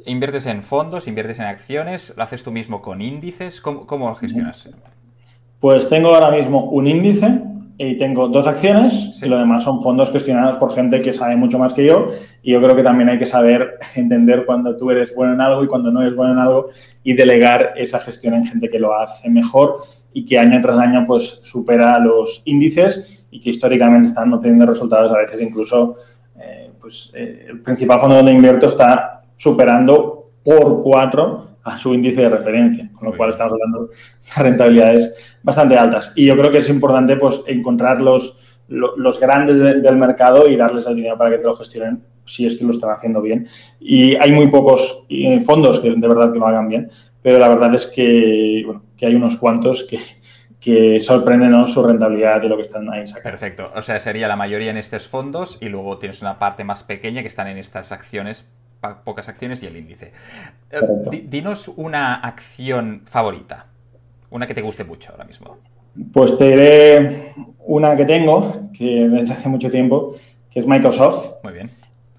¿inviertes en fondos, inviertes en acciones? ¿Lo haces tú mismo con índices? ¿Cómo, lo gestionas? Pues tengo ahora mismo un índice y tengo dos acciones y lo demás son fondos gestionados por gente que sabe mucho más que yo y yo creo que también hay que saber entender cuando tú eres bueno en algo y cuando no eres bueno en algo y delegar esa gestión en gente que lo hace mejor y que año tras año pues supera los índices y que históricamente están obteniendo resultados a veces incluso eh, pues eh, el principal fondo donde invierto está superando por cuatro a su índice de referencia, con lo cual estamos hablando de rentabilidades bastante altas. Y yo creo que es importante pues encontrar los, los grandes del mercado y darles el dinero para que te lo gestionen si es que lo están haciendo bien. Y hay muy pocos eh, fondos que de verdad que lo hagan bien, pero la verdad es que, bueno, que hay unos cuantos que, que sorprenden su rentabilidad de lo que están ahí sacando. Perfecto. O sea, sería la mayoría en estos fondos y luego tienes una parte más pequeña que están en estas acciones, pocas acciones y el índice. Eh, dinos una acción favorita. Una que te guste mucho ahora mismo. Pues te diré una que tengo, que desde hace mucho tiempo, que es Microsoft. Muy bien.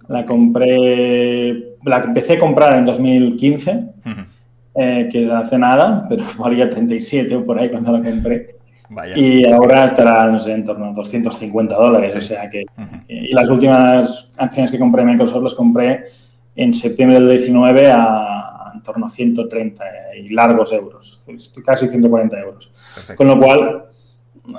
La compré, la empecé a comprar en 2015, eh, que hace nada, pero valía 37 o por ahí cuando la compré. Y ahora estará, no sé, en torno a 250 dólares. O sea que. Y las últimas acciones que compré en Microsoft las compré en septiembre del 19 a, en torno a 130 y largos euros, casi 140 euros. Con lo cual,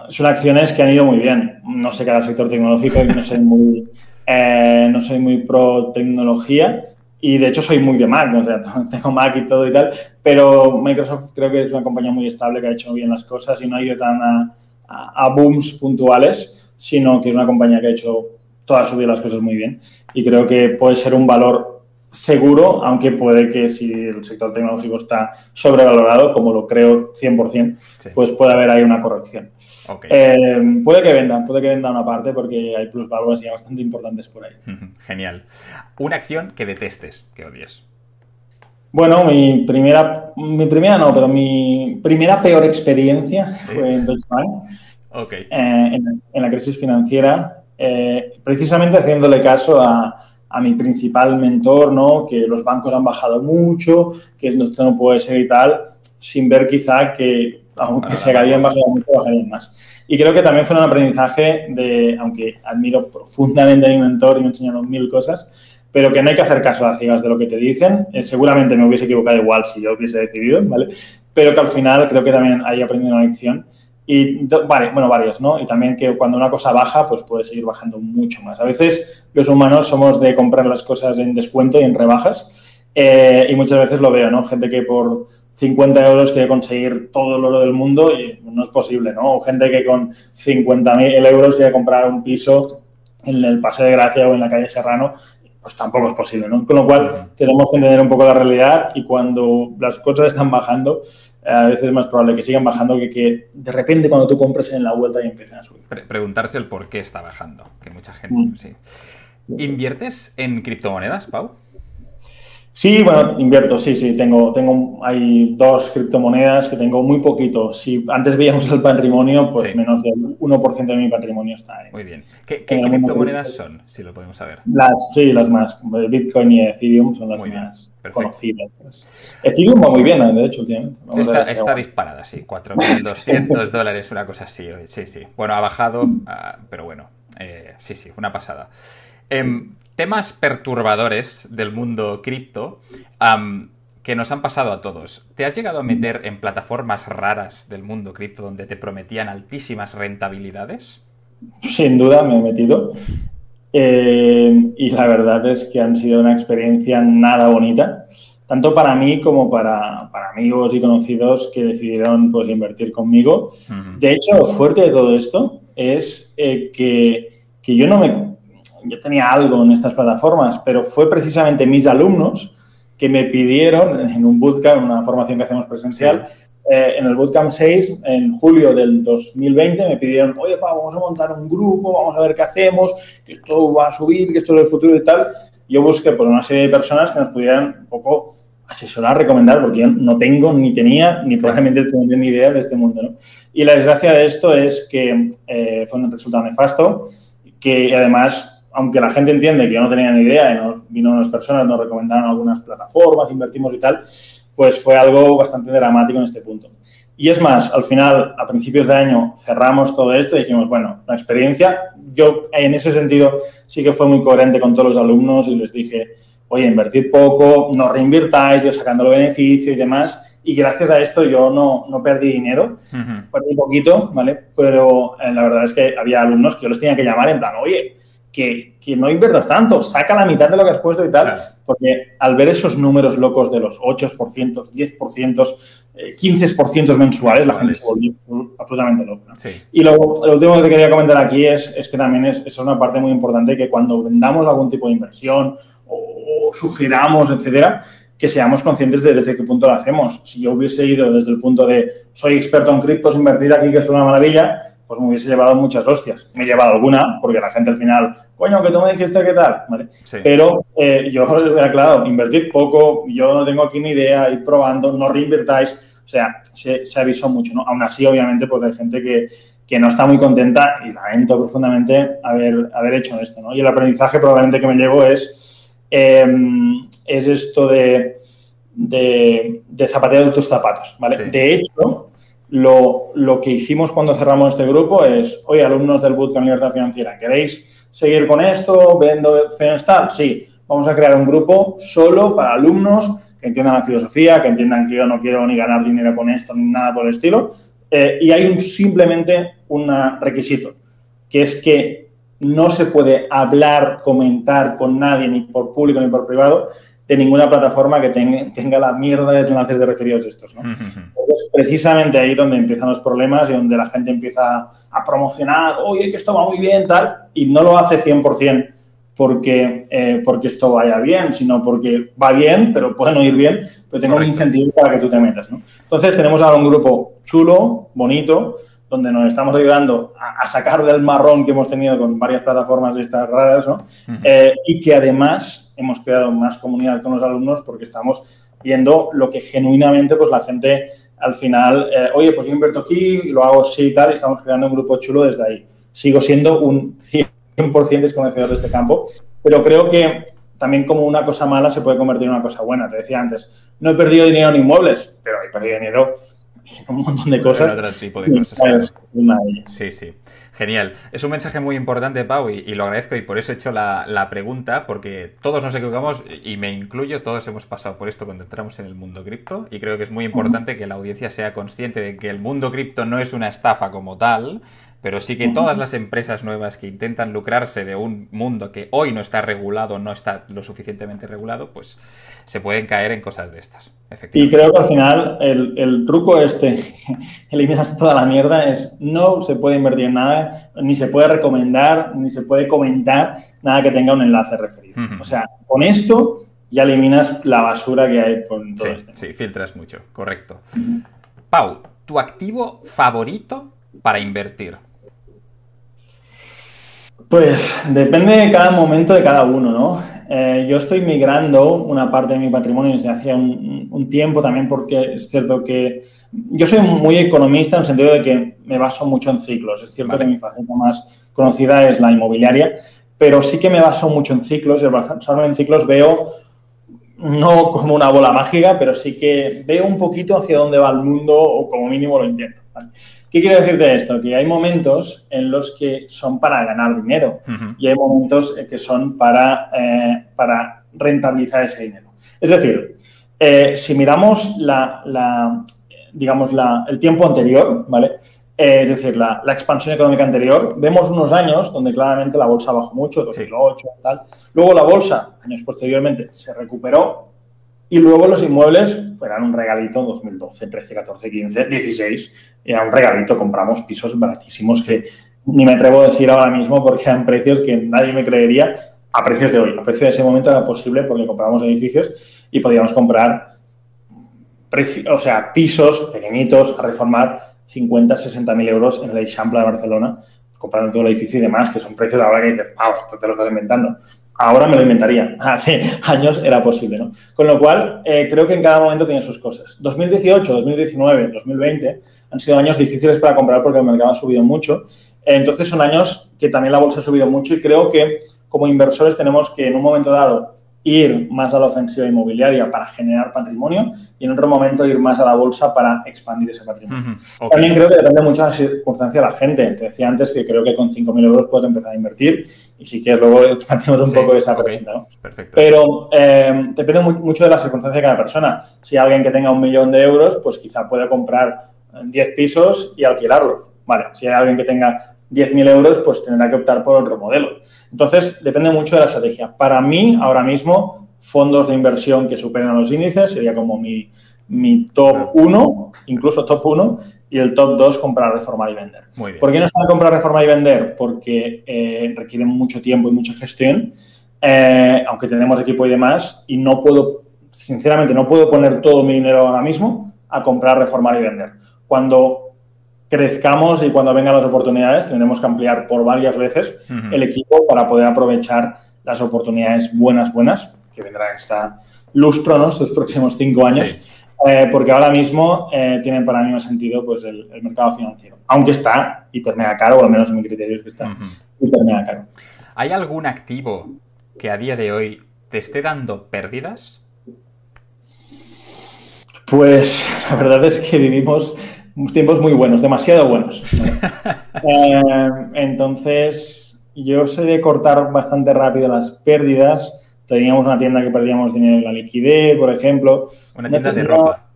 son acciones que han ido muy bien. No sé cada sector tecnológico no soy muy, eh, no soy muy pro tecnología. Y de hecho soy muy de Mac, o sea, tengo Mac y todo y tal, pero Microsoft creo que es una compañía muy estable que ha hecho bien las cosas y no ha ido tan a, a, booms puntuales, sino que es una compañía que ha hecho toda su vida las cosas muy bien. Y creo que puede ser un valor seguro, aunque puede que si el sector tecnológico está sobrevalorado, como lo creo 100%, pues puede haber ahí una corrección. Eh, puede que venda, puede que venda una parte porque hay plusvalores ya bastante importantes por ahí. Genial. Una acción que detestes, que odies. Bueno, mi primera, mi primera no, pero mi primera peor experiencia fue en Deutsche Bank. Eh, en, la crisis financiera, eh, precisamente haciéndole caso a a mi principal mentor, ¿no? Que los bancos han bajado mucho, que esto no puede ser y tal, sin ver quizá que aunque se habían bajado mucho, bajarían más. Y creo que también fue un aprendizaje de, aunque admiro profundamente a mi mentor y me ha enseñado mil cosas, pero que no hay que hacer caso a ciegas de lo que te dicen. Eh, seguramente me hubiese equivocado igual si yo hubiese decidido, ¿vale? Pero que al final creo que también hay aprendido una lección y vale, bueno, varios, ¿no? Y también que cuando una cosa baja, pues puede seguir bajando mucho más. A veces los humanos somos de comprar las cosas en descuento y en rebajas. Eh, y muchas veces lo veo, ¿no? Gente que por 50 euros quiere conseguir todo el oro del mundo y no es posible, ¿no? O gente que con 50.000 euros quiere comprar un piso en el Paseo de Gracia o en la calle Serrano pues tampoco es posible, ¿no? Con lo cual tenemos que entender un poco la realidad y cuando las cosas están bajando, a veces es más probable que sigan bajando que que de repente cuando tú compres en la vuelta y empiecen a subir. preguntarse el por qué está bajando, que mucha gente, mm. sí. ¿Inviertes en criptomonedas, Pau? Sí, bueno, invierto, sí, sí, tengo, tengo, hay dos criptomonedas que tengo muy poquito. Si antes veíamos el patrimonio, pues menos del 1% de mi patrimonio está ahí. Muy bien. ¿Qué, criptomonedas son, si lo podemos saber? Las, sí, las más. Bitcoin y Ethereum son las más conocidas. Ethereum va muy bien, ¿eh? de hecho, últimamente. está, disparada, sí. 4.200 dólares, una cosa así. Sí, sí. Bueno, ha bajado, ah, pero bueno, eh, sí, sí, una pasada. Em, temas perturbadores del mundo cripto que nos han pasado a todos. ¿Te has llegado a meter en plataformas raras del mundo cripto donde te prometían altísimas rentabilidades? Sin duda me he metido. Eh, y la verdad es que han sido una experiencia nada bonita, tanto para mí como para, amigos y conocidos que decidieron pues, invertir conmigo. De hecho, fuerte de todo esto es eh, que, que yo no me yo tenía algo en estas plataformas, pero fue precisamente mis alumnos que me pidieron en un bootcamp, en una formación que hacemos presencial, eh, en el bootcamp 6, en julio del 2020, me pidieron, oye, pa, vamos a montar un grupo, vamos a ver qué hacemos, que esto va a subir, que esto es el futuro y tal. Yo busqué por una serie de personas que nos pudieran un poco asesorar, recomendar, porque yo no tengo, ni tenía, ni probablemente tendré ni idea de este mundo. ¿no? Y la desgracia de esto es que eh, fue un resultado nefasto, que además aunque la gente entiende que yo no tenía ni idea y nos vino unas personas, nos recomendaron algunas plataformas, invertimos y tal, pues fue algo bastante dramático en este punto. Y es más, al final, a principios de año, cerramos todo esto y dijimos, bueno, la experiencia, yo en ese sentido sí que fue muy coherente con todos los alumnos y les dije, oye, invertir poco, no reinvirtáis, yo sacando el beneficio y demás. Y gracias a esto yo no, no perdí dinero, perdí poquito, ¿vale? Pero eh, la verdad es que había alumnos que yo les tenía que llamar en plan, oye, que, no inviertas tanto, saca la mitad de lo que has puesto y tal, porque al ver esos números locos de los 8%, 10%, 15% mensuales, la gente se volvió absolutamente loca. Y lo, lo, último que te quería comentar aquí es, es que también es, es, una parte muy importante que cuando vendamos algún tipo de inversión o, sugiramos, etcétera, que seamos conscientes de desde qué punto lo hacemos. Si yo hubiese ido desde el punto de soy experto en criptos, invertir aquí, que es una maravilla, pues me hubiese llevado muchas hostias. Me he llevado alguna, porque la gente al final, coño, que tú me dijiste qué tal, ¿vale? Pero eh, yo, claro, invertir poco, yo no tengo aquí ni idea, ir probando, no reinvertáis. O sea, se, se avisó mucho, ¿no? Aún así, obviamente, pues hay gente que, que no está muy contenta y lamento profundamente haber, haber hecho esto, ¿no? Y el aprendizaje probablemente que me llevo es, eh, es esto de, de, de zapatear tus zapatos, ¿vale? Sí. De hecho, lo, lo, que hicimos cuando cerramos este grupo es, oye, alumnos del Bootcamp Libertad Financiera, ¿queréis seguir con esto, viendo opciones? Sí, vamos a crear un grupo solo para alumnos que entiendan la filosofía, que entiendan que yo no quiero ni ganar dinero con esto ni nada por el estilo. Eh, y hay simplemente un requisito, que es que no se puede hablar, comentar con nadie, ni por público ni por privado, de ninguna plataforma que tenga, tenga la mierda de enlaces de referidos estos. ¿no? Uh -huh. Precisamente ahí donde empiezan los problemas y donde la gente empieza a promocionar, oye, que esto va muy bien, tal, y no lo hace 100% porque, eh, porque esto vaya bien, sino porque va bien, pero puede no ir bien, pero tengo un incentivo para que tú te metas. ¿no? Entonces tenemos ahora un grupo chulo, bonito, donde nos estamos ayudando a, a, sacar del marrón que hemos tenido con varias plataformas de estas raras, ¿no? Uh -huh. eh, y que además hemos creado más comunidad con los alumnos porque estamos viendo lo que genuinamente pues la gente al final, eh, oye, pues yo invierto aquí lo hago así y tal, y estamos creando un grupo chulo desde ahí. Sigo siendo un 100% desconocedor de este campo, pero creo que también como una cosa mala se puede convertir en una cosa buena. Te decía antes, no he perdido dinero en inmuebles, pero he perdido dinero un montón de cosas. Otro tipo de cosas. Sí, sí. Genial. Es un mensaje muy importante, Pau, y, y lo agradezco y por eso he hecho la, la, pregunta, porque todos nos equivocamos, y me incluyo, todos hemos pasado por esto cuando entramos en el mundo cripto, y creo que es muy importante que la audiencia sea consciente de que el mundo cripto no es una estafa como tal, pero sí que todas las empresas nuevas que intentan lucrarse de un mundo que hoy no está regulado, no está lo suficientemente regulado, pues se pueden caer en cosas de estas. Y creo que al final el, el, truco este, eliminas toda la mierda, es no se puede invertir en nada, ni se puede recomendar, ni se puede comentar nada que tenga un enlace referido. Uh -huh. O sea, con esto ya eliminas la basura que hay por todo sí, este. Sí, filtras mucho, correcto. Uh -huh. Pau, ¿tu activo favorito para invertir? Pues depende de cada momento de cada uno, ¿no? Eh, yo estoy migrando una parte de mi patrimonio desde hace un, un, tiempo también porque es cierto que yo soy muy economista en el sentido de que me baso mucho en ciclos. Es cierto vale. que mi faceta más conocida es la inmobiliaria, pero sí que me baso mucho en ciclos y al basarme en ciclos veo no como una bola mágica, pero sí que veo un poquito hacia dónde va el mundo o como mínimo lo intento. ¿vale? ¿Qué quiero decirte esto? Que hay momentos en los que son para ganar dinero uh -huh. y hay momentos que son para, eh, para rentabilizar ese dinero. Es decir, eh, si miramos la, la digamos, la, el tiempo anterior, ¿vale? Eh, es decir, la, la, expansión económica anterior, vemos unos años donde claramente la bolsa bajó mucho, 2008 sí. tal. Luego la bolsa, años posteriormente, se recuperó y luego los inmuebles fueran un regalito en 2012, 13, 14, 15, 16. Era un regalito, compramos pisos baratísimos que ni me atrevo a decir ahora mismo porque eran precios que nadie me creería a precios de hoy. A precios de ese momento era posible porque compramos edificios y podíamos comprar o sea, pisos pequeñitos a reformar 50, 60 mil euros en el Eixample de Barcelona, comprando todo el edificio y demás, que son precios ahora que dices, wow, esto te lo estás inventando. Ahora me lo inventaría. Hace años era posible, ¿no? Con lo cual, eh, creo que en cada momento tiene sus cosas. 2018, 2019, 2020 han sido años difíciles para comprar porque el mercado ha subido mucho. Entonces, son años que también la bolsa ha subido mucho y creo que como inversores tenemos que en un momento dado ir más a la ofensiva inmobiliaria para generar patrimonio y en otro momento ir más a la bolsa para expandir ese patrimonio. Uh -huh. okay. También creo que depende mucho de la circunstancia de la gente. Te decía antes que creo que con 5.000 euros puedes empezar a invertir y si quieres luego expandimos un sí, poco esa okay. pregunta. ¿no? Perfecto. Pero eh, depende muy, mucho de la circunstancia de cada persona. Si hay alguien que tenga un millón de euros, pues quizá puede comprar 10 pisos y alquilarlos. Vale, si hay alguien que tenga 10.000 euros, pues tendrá que optar por otro modelo. Entonces, depende mucho de la estrategia. Para mí, ahora mismo, fondos de inversión que superen a los índices sería como mi, mi top 1, incluso top 1, y el top 2, comprar, reformar y vender. Muy bien. ¿Por qué no están comprar, reformar y vender? Porque eh, requieren mucho tiempo y mucha gestión, eh, aunque tenemos equipo y demás, y no puedo, sinceramente, no puedo poner todo mi dinero ahora mismo a comprar, reformar y vender. Cuando crezcamos y cuando vengan las oportunidades tendremos que ampliar por varias veces uh -huh. el equipo para poder aprovechar las oportunidades buenas, buenas, que vendrán esta lustro, ¿no? Estos próximos cinco años. Sí. Eh, porque ahora mismo eh, tiene para mí más sentido pues, el, mercado financiero, aunque está hiper mega caro, o al menos en mi criterio es que está hiper mega caro. ¿Hay algún activo que a día de hoy te esté dando pérdidas? Pues la verdad es que vivimos tiempos muy buenos, demasiado buenos. Eh, entonces, yo soy de cortar bastante rápido las pérdidas. Teníamos una tienda que perdíamos dinero en la liquidez, por ejemplo. Una tienda, de ropa.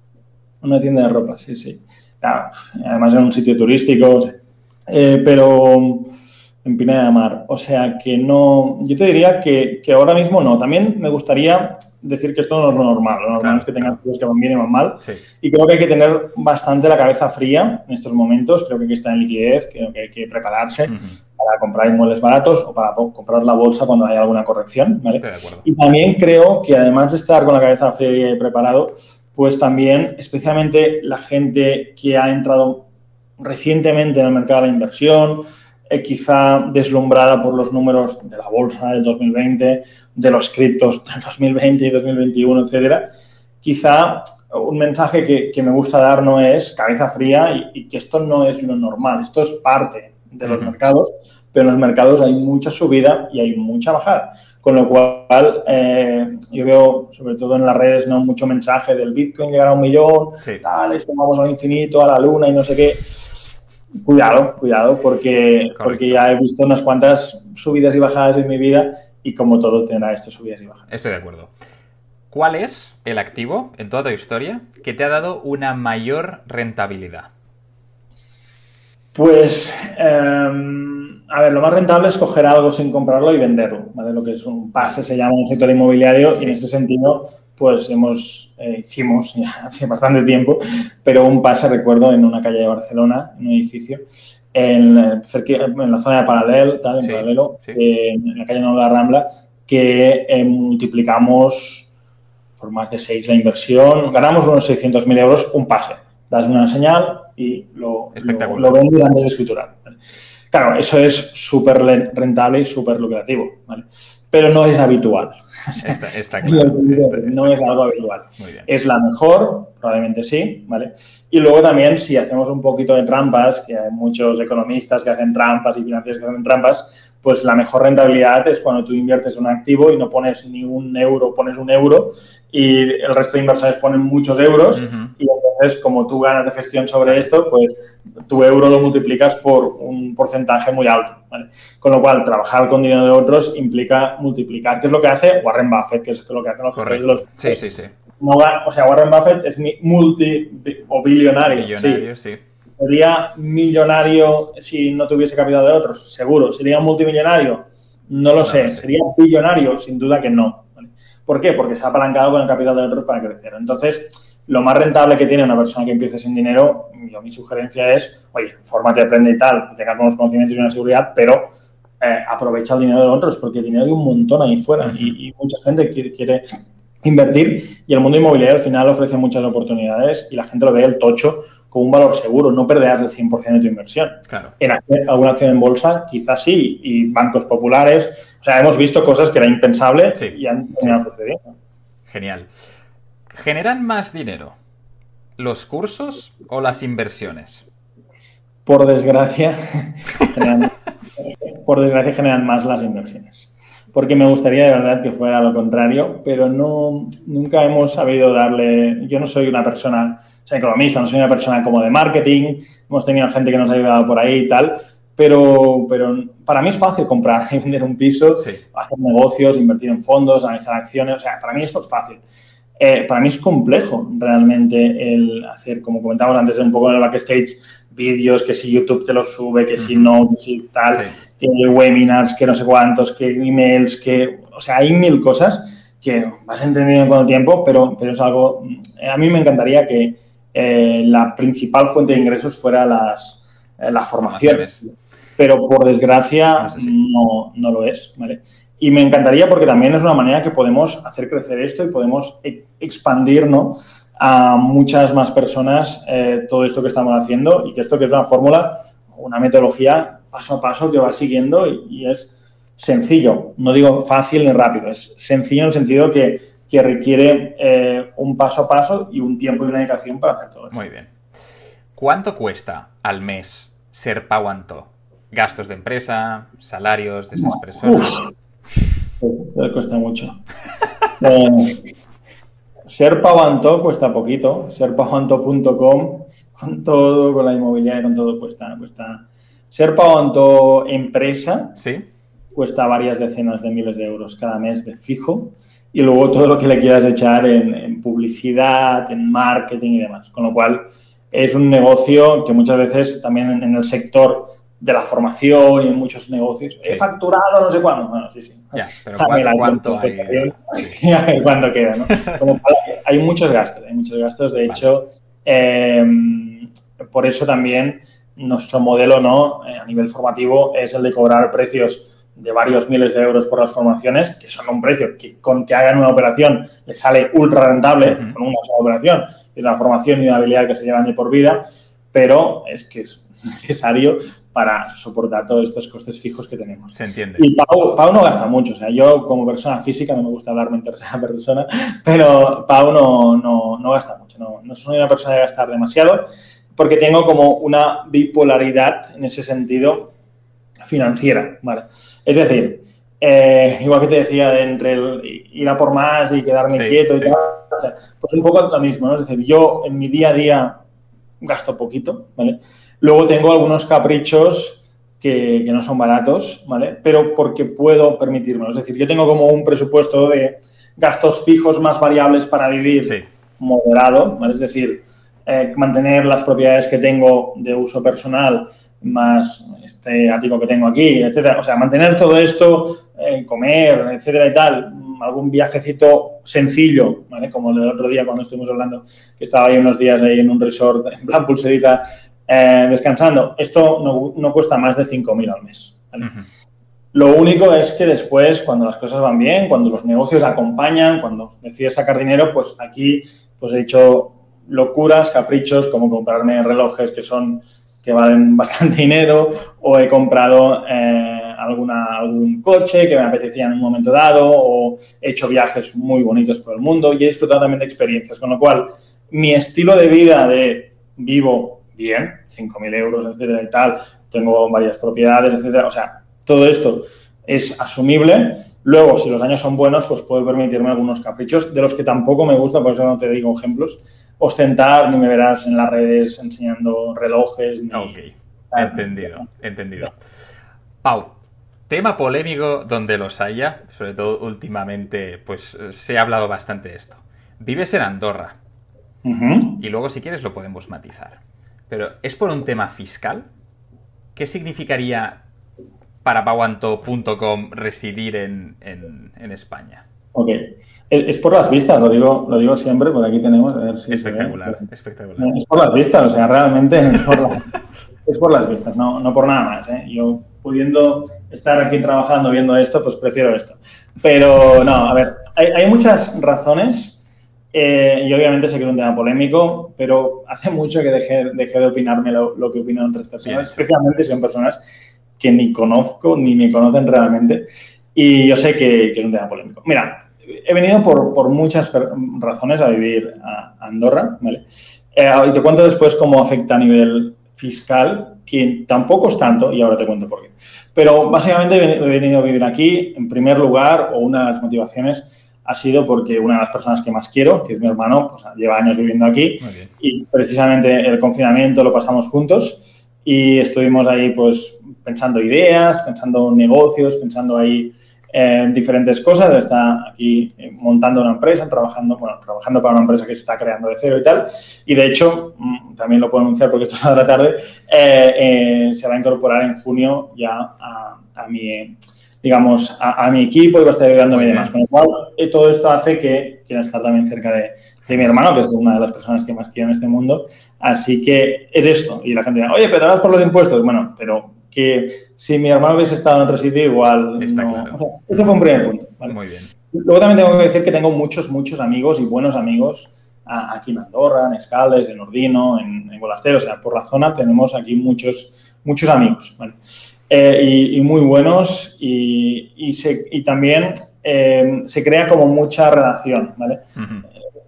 Una tienda de ropa, sí, sí. además en un sitio turístico. Eh, pero en Pineda de Mar. O sea que no, yo te diría que, ahora mismo no. También me gustaría decir que esto no es lo normal. Lo normal es que tengan cosas que van bien y van mal. Y creo que hay que tener bastante la cabeza fría en estos momentos. Creo que hay que estar en liquidez, creo que hay que prepararse para comprar inmuebles baratos o para comprar la bolsa cuando haya alguna corrección. y también creo que además de estar con la cabeza fría y preparado, pues también, especialmente la gente que ha entrado recientemente en el mercado de la inversión, eh, quizá deslumbrada por los números de la bolsa del 2020, de los criptos del 2020 y 2021, etcétera, quizá un mensaje que, me gusta dar no es cabeza fría y, que esto no es lo normal, esto es parte de los mercados, pero en los mercados hay mucha subida y hay mucha bajada. Con lo cual, eh, yo veo, sobre todo en las redes, ¿no? mucho mensaje del Bitcoin llegar a un millón, tal, esto vamos al infinito, a la luna y no sé qué Cuidado, cuidado, porque, porque ya he visto unas cuantas subidas y bajadas en mi vida y como todo tendrá estas subidas y bajadas. Estoy de acuerdo. ¿Cuál es el activo en toda tu historia que te ha dado una mayor rentabilidad? Pues, em, a ver, lo más rentable es coger algo sin comprarlo y venderlo, ¿vale? Lo que es un pase se llama un sector inmobiliario y en ese sentido pues hemos, eh, hicimos ya hace bastante tiempo, pero un pase, recuerdo, en una calle de Barcelona, en un edificio, en, en la zona de Paralel, tal, en paralelo, en la calle Nueva Rambla, que eh, multiplicamos por más de seis la inversión, ganamos unos 600.000 euros un pase. Das una señal y lo, lo, vendes antes de escriturar. Claro, eso es súper rentable y súper lucrativo, ¿vale? pero no es habitual. no es algo habitual. Es la mejor, probablemente sí, ¿vale? Y luego también, si hacemos un poquito de trampas, que hay muchos economistas que hacen trampas y financieros que hacen trampas, pues la mejor rentabilidad es cuando tú inviertes un activo y no pones ni un euro, pones un euro y el resto de inversores ponen muchos euros y entonces como tú ganas de gestión sobre esto, pues tu euro lo multiplicas por un porcentaje muy alto. Con lo cual, trabajar con dinero de otros implica multiplicar, que es lo que hace Warren Buffett, que es lo que hacen los Correcto. Los... Sí, sí, sí. o sea, Warren Buffett es multi o billonario. Billonario, sí. ¿Sería millonario si no tuviese capital de otros? Seguro. ¿Sería multimillonario? No lo sé. ¿Sería billonario? Sin duda que no. ¿Por qué? Porque se ha apalancado con el capital de otros para crecer. Entonces, lo más rentable que tiene una persona que empiece sin dinero, yo mi sugerencia es, oye, fórmate, aprende y tal, que tengas unos conocimientos y una seguridad, pero eh, aprovecha el dinero de otros, porque el dinero hay un montón ahí fuera y, mucha gente quiere, quiere, invertir y el mundo inmobiliario al final ofrece muchas oportunidades y la gente lo ve el tocho con un valor seguro, no perderás el 100% de tu inversión. Claro. En alguna acción en bolsa, quizás sí, y bancos populares, o sea, hemos visto cosas que era impensable y han terminado sucediendo. Genial. ¿Generan más dinero los cursos o las inversiones? Por desgracia, por desgracia generan más las inversiones. Porque me gustaría de verdad que fuera lo contrario, pero no, nunca hemos sabido darle. Yo no soy una persona, soy economista, no soy una persona como de marketing. Hemos tenido gente que nos ha ayudado por ahí y tal, pero, pero para mí es fácil comprar y vender un piso, hacer negocios, invertir en fondos, analizar acciones. O sea, para mí esto es fácil. Eh, para mí es complejo realmente el hacer, como comentábamos antes, un poco en el backstage, vídeos, que si YouTube te los sube, que si no, que si tal, que webinars, que no sé cuántos, que emails, que, o sea, hay mil cosas que vas entendiendo con el tiempo, pero, pero es algo, eh, a mí me encantaría que eh, la principal fuente de ingresos fuera las, las formaciones. Pero por desgracia no, no, lo es, ¿vale? Y me encantaría porque también es una manera que podemos hacer crecer esto y podemos e-, expandir a muchas más personas eh, todo esto que estamos haciendo y que esto que es una fórmula, una metodología paso a paso que va siguiendo y, es sencillo. No digo fácil ni rápido, es sencillo en el sentido que que requiere eh, un paso a paso y un tiempo y una dedicación para hacer todo esto. Muy bien. ¿Cuánto cuesta al mes ser Pauanto? Gastos de empresa, salarios de esas personas. Pues, cuesta mucho. eh, ser Pauanto cuesta poquito. Serpauanto.com con todo, con la inmobiliaria, con todo cuesta. cuesta. Ser Pauanto empresa ¿Sí? cuesta varias decenas de miles de euros cada mes de fijo y luego todo lo que le quieras echar en, en publicidad, en marketing y demás. Con lo cual es un negocio que muchas veces también en el sector de la formación y en muchos negocios. Sí. He facturado no sé cuándo. Bueno, sí, sí. Ya, pero ¿cuánto, cuánto hay? Sí. Cuánto queda, ¿no? Como hay muchos gastos, hay muchos gastos. De hecho, eh, por eso también nuestro modelo, ¿no? Eh, a nivel formativo, es el de cobrar precios de varios miles de euros por las formaciones, que son un precio que con que hagan una operación les sale ultra rentable con una sola operación. Es una formación y una habilidad que se llevan de por vida, pero es que es necesario para soportar todos estos costes fijos que tenemos. Se entiende. Y Pau, Pau no gasta mucho. O sea, yo como persona física, no me gusta hablarme en tercera persona, pero Pau no, no, no gasta mucho. No, no soy una persona de gastar demasiado porque tengo como una bipolaridad en ese sentido financiera. ¿vale? Es decir, eh, igual que te decía, de entre el ir a por más y quedarme Sí, quieto y sí. tal, o sea, pues un poco lo mismo. ¿no? Es decir, yo en mi día a día gasto poquito, ¿vale? Luego tengo algunos caprichos que, que no son baratos, ¿vale? Pero porque puedo permitírmelo. Es decir, yo tengo como un presupuesto de gastos fijos más variables para vivir Sí. moderado, ¿vale? Es decir, eh, mantener las propiedades que tengo de uso personal más este ático que tengo aquí, etcétera. O sea, mantener todo esto, eh, comer, etcétera y tal, algún viajecito sencillo, ¿vale? Como el otro día cuando estuvimos hablando, que estaba ahí unos días ahí en un resort en plan pulserita eh, descansando. Esto no, no cuesta más de 5.000 al mes. Lo único es que después, cuando las cosas van bien, cuando los negocios acompañan, cuando decides sacar dinero, pues aquí pues he hecho locuras, caprichos, como comprarme relojes que son que valen bastante dinero, o he comprado eh, alguna, algún coche que me apetecía en un momento dado, o he hecho viajes muy bonitos por el mundo y he disfrutado también de experiencias. Con lo cual, mi estilo de vida de vivo bien, 5.000 euros, etcétera y tal, tengo varias propiedades, etcétera, o sea, todo esto es asumible. Luego, si los años son buenos, pues puedo permitirme algunos caprichos de los que tampoco me gusta, por eso no te digo ejemplos, ostentar, ni me verás en las redes enseñando relojes. Ni, Ok. Entendido, entendido. Pau, tema polémico donde los haya, sobre todo últimamente, pues se ha hablado bastante de esto. Vives en Andorra y luego si quieres lo podemos matizar. Pero ¿es por un tema fiscal? ¿Qué significaría para pauanto.com residir en, en- en España? Ok. Es, es por las vistas, lo digo, lo digo siempre, por aquí tenemos. a ver si se ve. Espectacular, espectacular. Es por las vistas, o sea, realmente es por, la- es por las vistas, no, no por nada más. ¿eh? Yo pudiendo estar aquí trabajando viendo esto, pues prefiero esto. Pero no, a ver, hay, hay muchas razones eh, y obviamente sé que es un tema polémico, pero hace mucho que dejé, dejé de opinarme lo, lo que opinan otras personas, especialmente si son personas que ni conozco ni me conocen realmente. Y yo sé que, que es un tema polémico. Mira, he venido por, por muchas razones a vivir a Andorra, ¿vale? Eh, y te cuento después cómo afecta a nivel fiscal, que tampoco es tanto, y ahora te cuento por qué. Pero básicamente he venido a vivir aquí, en primer lugar, o una de las motivaciones ha sido porque una de las personas que más quiero, que es mi hermano, pues lleva años viviendo aquí, y precisamente el confinamiento lo pasamos juntos y estuvimos ahí pues pensando ideas, pensando negocios, pensando ahí en diferentes cosas. Está aquí eh, montando una empresa, trabajando, bueno, trabajando para una empresa que se está creando de cero y tal. Y de hecho, mm, también lo puedo anunciar porque esto es a la tarde, eh, eh, se va a incorporar en junio ya a, a mi, digamos, a, a mi equipo y va a estar ayudándome y demás. Con lo cual, eh, todo esto hace que quiera estar también cerca de, de mi hermano, que es una de las personas que más quiero en este mundo. Así que es esto. Y la gente dirá, oye, pero por los impuestos. Bueno, pero que si mi hermano hubiese estado en otro sitio, igual. Está no- claro. o sea, ese fue un primer punto. ¿vale? Muy bien. Luego también tengo que decir que tengo muchos, muchos amigos y buenos amigos a- aquí en Andorra, en Escaldes, en Ordino, en, en Golastero. O sea, por la zona tenemos aquí muchos, muchos amigos. ¿vale? Eh, y, y muy buenos y, y, se- y también eh, se crea como mucha relación, ¿vale?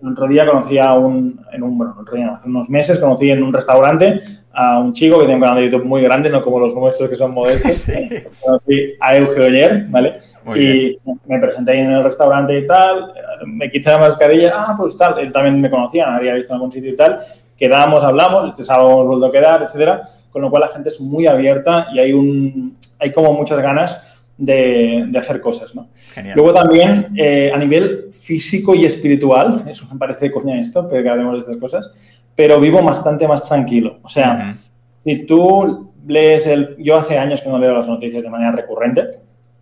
El otro día conocí a un, en un, bueno, otro día, hace unos meses conocí en un restaurante a un chico que tiene un canal de YouTube muy grande, no como los nuestros que son modestos. Conocí a Euge Oyer, ¿vale? y me presenté ahí en el restaurante y tal, me quité la mascarilla, ah, pues tal, él también me conocía, me había visto en algún sitio y tal, quedamos, hablamos, este sábado hemos vuelto a quedar, etcétera, con lo cual la gente es muy abierta y hay un, hay como muchas ganas de, de hacer cosas, ¿no? Luego también, eh, a nivel físico y espiritual, eso me parece coña esto, pero que hablemos de estas cosas, pero vivo bastante más tranquilo. O sea, si tú lees el... Yo hace años que no leo las noticias de manera recurrente,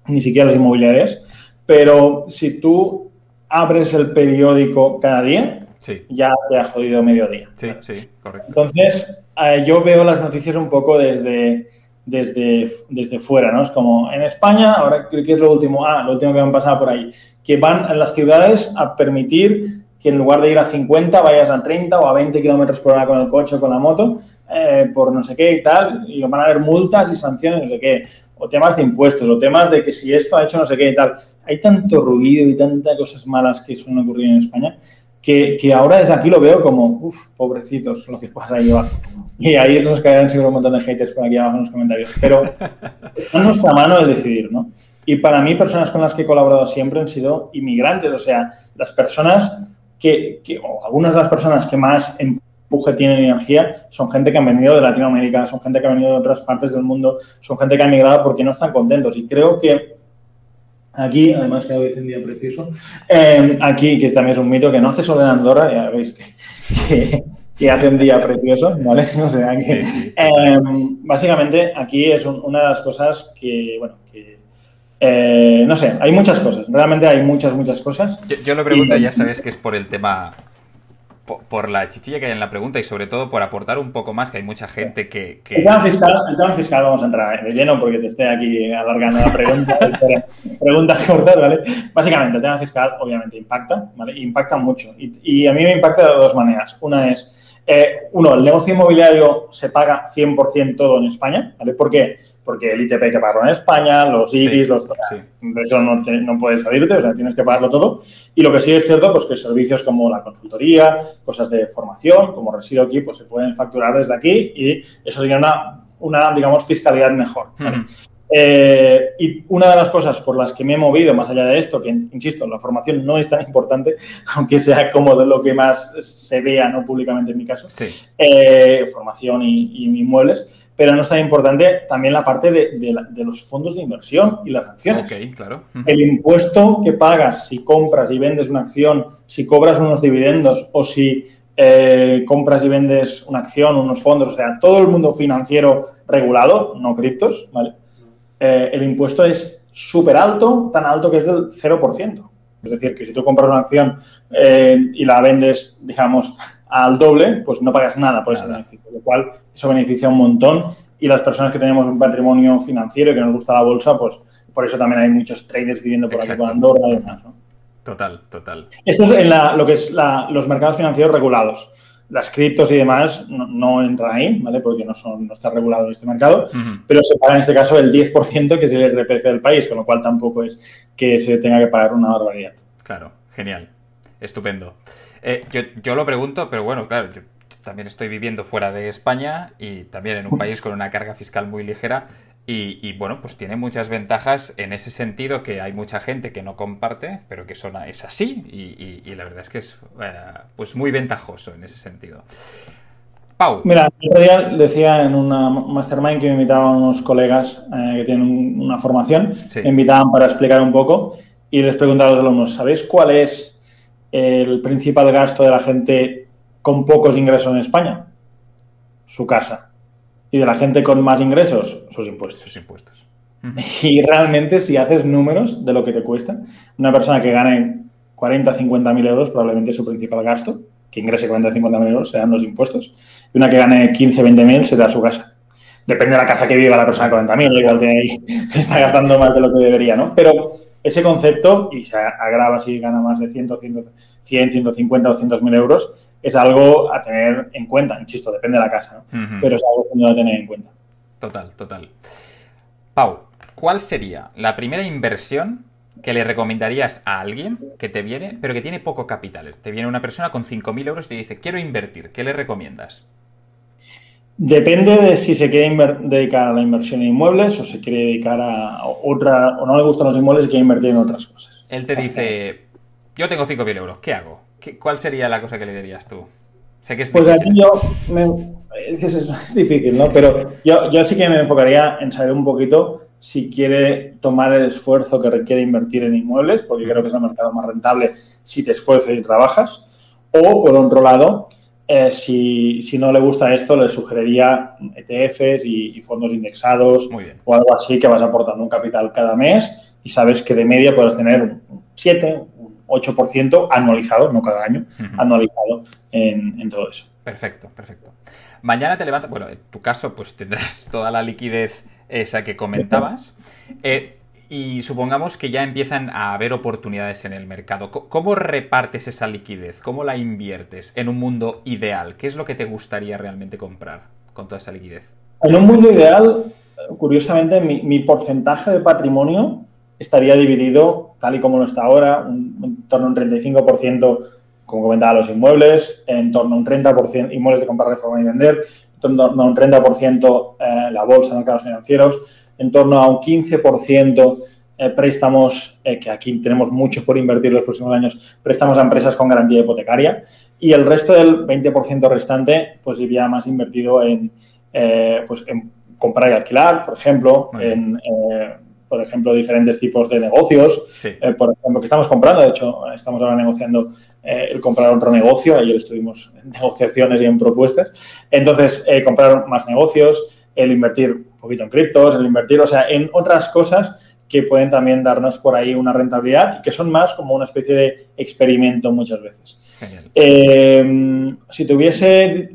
ni siquiera las inmobiliarias, pero si tú abres el periódico cada día, ya te ha jodido medio día. Sí, sí, correcto. Entonces, eh, yo veo las noticias un poco desde, desde, desde fuera, ¿no? Es como, en España, ahora creo que es lo último, ah, lo último que han pasado por ahí, que van en las ciudades a permitir que en lugar de ir a 50 vayas a 30 o a 20 kilómetros por hora con el coche o con la moto, eh, por no sé qué y tal, y van a haber multas y sanciones, no sé qué, o temas de impuestos, o temas de que si esto ha hecho no sé qué y tal. Hay tanto ruido y tantas cosas malas que suelen ocurrir en España que, que, ahora desde aquí lo veo como, uff, pobrecitos, lo que pasa ahí abajo. Y ahí nos caerán seguro un montón de haters por aquí abajo en los comentarios. Pero está en nuestra mano el decidir, ¿no? Y para mí, personas con las que he colaborado siempre han sido inmigrantes, o sea, las personas que, o algunas de las personas que más empuje tienen energía son gente que han venido de Latinoamérica, son gente que ha venido de otras partes del mundo, son gente que ha emigrado porque no están contentos. Y creo que aquí, además que hoy es un día precioso, eh, aquí, que también es un mito que no hace solo en Andorra, ya veis que, que, hace un día precioso, ¿vale? O sea que, eh, básicamente, aquí es una de las cosas que, bueno, que eh, no sé, hay muchas cosas, realmente hay muchas, muchas cosas. Yo, lo pregunto, ya sabes que es por el tema, por, la chichilla que hay en la pregunta y sobre todo por aportar un poco más, que hay mucha gente que... El, tema fiscal, el, tema fiscal, vamos a entrar de lleno porque te estoy aquí alargando la pregunta, preguntas cortas, ¿vale? Básicamente, el tema fiscal obviamente impacta, ¿vale? Impacta mucho y a mí me impacta de dos maneras. Una es, eh, uno, el negocio inmobiliario se paga 100% todo en España, ¿vale? ¿Por qué? porque el ITP hay que pagarlo en España, los IBIS, los... De eso no, no, puedes salirte, o sea, tienes que pagarlo todo. Y lo que sí es cierto, pues que servicios como la consultoría, cosas de formación, como resido aquí, pues se pueden facturar desde aquí y eso tiene una, una digamos, fiscalidad mejor. Eh, y una de las cosas por las que me he movido, más allá de esto, que insisto, la formación no es tan importante, aunque sea como de lo que más se vea no públicamente en mi caso, eh, formación y, y inmuebles, pero no es tan importante también la parte de, los fondos de inversión y las acciones. claro. El impuesto que pagas si compras y vendes una acción, si cobras unos dividendos o si eh, compras y vendes una acción, unos fondos, o sea, todo el mundo financiero regulado, no criptos, ¿vale? Eh, el impuesto es súper alto, tan alto que es del 0%. Es decir, que si tú compras una acción eh, y la vendes, digamos, al doble, pues no pagas nada por ese beneficio, lo cual eso beneficia un montón y las personas que tenemos un patrimonio financiero y que nos gusta la bolsa, pues por eso también hay muchos traders viviendo por aquí por Andorra y demás. Total, total. Esto es en lo que es los mercados financieros regulados. Las criptos y demás no, entran ahí, ¿vale? Porque no, son, no está regulado este mercado, pero se paga en este caso el 10% que es el RPC del país, con lo cual tampoco es que se tenga que pagar una barbaridad. Claro, genial. Estupendo. Eh, yo, lo pregunto, pero bueno, claro, yo también estoy viviendo fuera de España y también en un país con una carga fiscal muy ligera. Y, bueno, pues tiene muchas ventajas en ese sentido que hay mucha gente que no comparte, pero que son, es así y, la verdad es que es eh, pues muy ventajoso en ese sentido. Pau. Mira, el otro día decía en una mastermind que me invitaban unos colegas eh, que tienen una formación, me invitaban para explicar un poco y les preguntaba a los alumnos, ¿sabéis cuál es el principal gasto de la gente con pocos ingresos en España? Su casa. Y de la gente con más ingresos, sus impuestos. Sus impuestos. Y realmente, si haces números de lo que te cuesta, una persona que gane 40, 50 mil euros, probablemente su principal gasto, que ingrese 40, 50 mil euros, serán los impuestos. Y una que gane 15, 20 mil será su casa. Depende de la casa que viva la persona de 40 mil, igual tiene ahí, está gastando más de lo que debería, ¿no? Pero ese concepto, y se agrava si gana más de 100, 100, 100 150 o 200 mil euros, es algo a tener en cuenta. Insisto, depende de la casa, ¿no? pero es algo a tener en cuenta. Total, total. Pau, ¿cuál sería la primera inversión que le recomendarías a alguien que te viene, pero que tiene poco capital. Te viene una persona con 5.000 euros y te dice, quiero invertir, ¿qué le recomiendas? Depende de si se quiere dedicar a la inversión en inmuebles o se quiere dedicar a otra, o no le gustan los inmuebles y quiere invertir en otras cosas. Él te dice, yo tengo 5.000 euros, ¿qué hago? ¿Cuál sería la cosa que le dirías tú? Sé que es pues aquí yo, es, difícil, ¿no? Pero yo, yo sí que me enfocaría en saber un poquito si quiere tomar el esfuerzo que requiere invertir en inmuebles, porque creo que es el mercado más rentable si te esfuerzas y trabajas, o por otro lado, eh, si, no le gusta esto, le sugeriría ETFs y, fondos indexados o algo así que vas aportando un capital cada mes y sabes que de media puedes tener un 7, un 8% anualizado, no cada año, anualizado en, todo eso. Perfecto, perfecto. Mañana te levantas, bueno, en tu caso pues tendrás toda la liquidez esa que comentabas. Eh, y supongamos que ya empiezan a haber oportunidades en el mercado. ¿Cómo repartes esa liquidez? ¿Cómo la inviertes en un mundo ideal? ¿Qué es lo que te gustaría realmente comprar con toda esa liquidez? En un mundo ideal, curiosamente, mi, porcentaje de patrimonio estaría dividido, tal y como lo está ahora, en torno a un 35%, como comentaba, los inmuebles, en torno a un 30% inmuebles de comprar, reforma y vender, en torno a un 30% eh, la bolsa, mercados financieros, en torno a un 15% eh, préstamos, eh, que aquí tenemos mucho por invertir los próximos años, préstamos a empresas con garantía hipotecaria y el resto del 20% restante pues iría más invertido en, eh, pues, en comprar y alquilar, por ejemplo, en por ejemplo, diferentes tipos de negocios. por ejemplo, que estamos comprando, de hecho, estamos ahora negociando el comprar otro negocio, ayer estuvimos en negociaciones y en propuestas. Entonces, comprar más negocios, el invertir un poquito en criptos, el invertir, o sea, en otras cosas que pueden también darnos por ahí una rentabilidad y que son más como una especie de experimento muchas veces. Eh, si tuviese...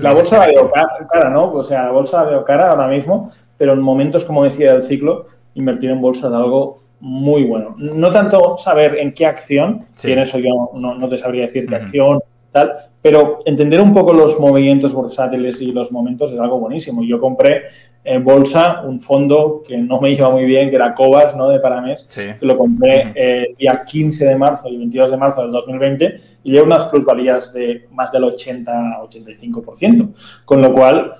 la bolsa la veo cara, ¿no? O sea, la bolsa la veo cara ahora mismo, pero en momentos, como decía del ciclo, invertir en bolsa es algo muy bueno. No tanto saber en qué acción, si en eso yo no, te sabría decir qué acción, tal, pero entender un poco los movimientos bursátiles y los momentos es algo buenísimo. Yo compré en bolsa un fondo que no me iba muy bien, que era Cobas, ¿no? De Paramés, que lo compré el día 15 de marzo y 22 de marzo del 2020 y lleva unas plusvalías de más del 80-85%. Con lo cual,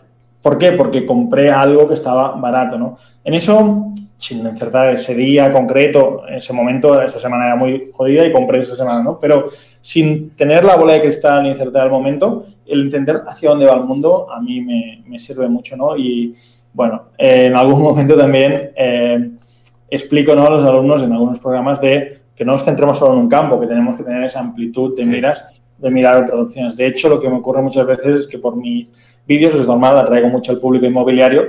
¿por qué? Porque compré algo que estaba barato, ¿no? En eso sin encertar ese día concreto, ese momento, esa semana era muy jodida y compré esa semana, ¿no? Pero sin tener la bola de cristal ni encertar el momento, el entender hacia dónde va el mundo a mí me, sirve mucho, ¿no? Y bueno, en algún momento también eh, explico ¿no? a los alumnos en algunos programas de que no nos centremos solo en un campo, que tenemos que tener esa amplitud de miras, de mirar otras opciones. De hecho, lo que me ocurre muchas veces es que por mis vídeos, es normal, atraigo mucho al público inmobiliario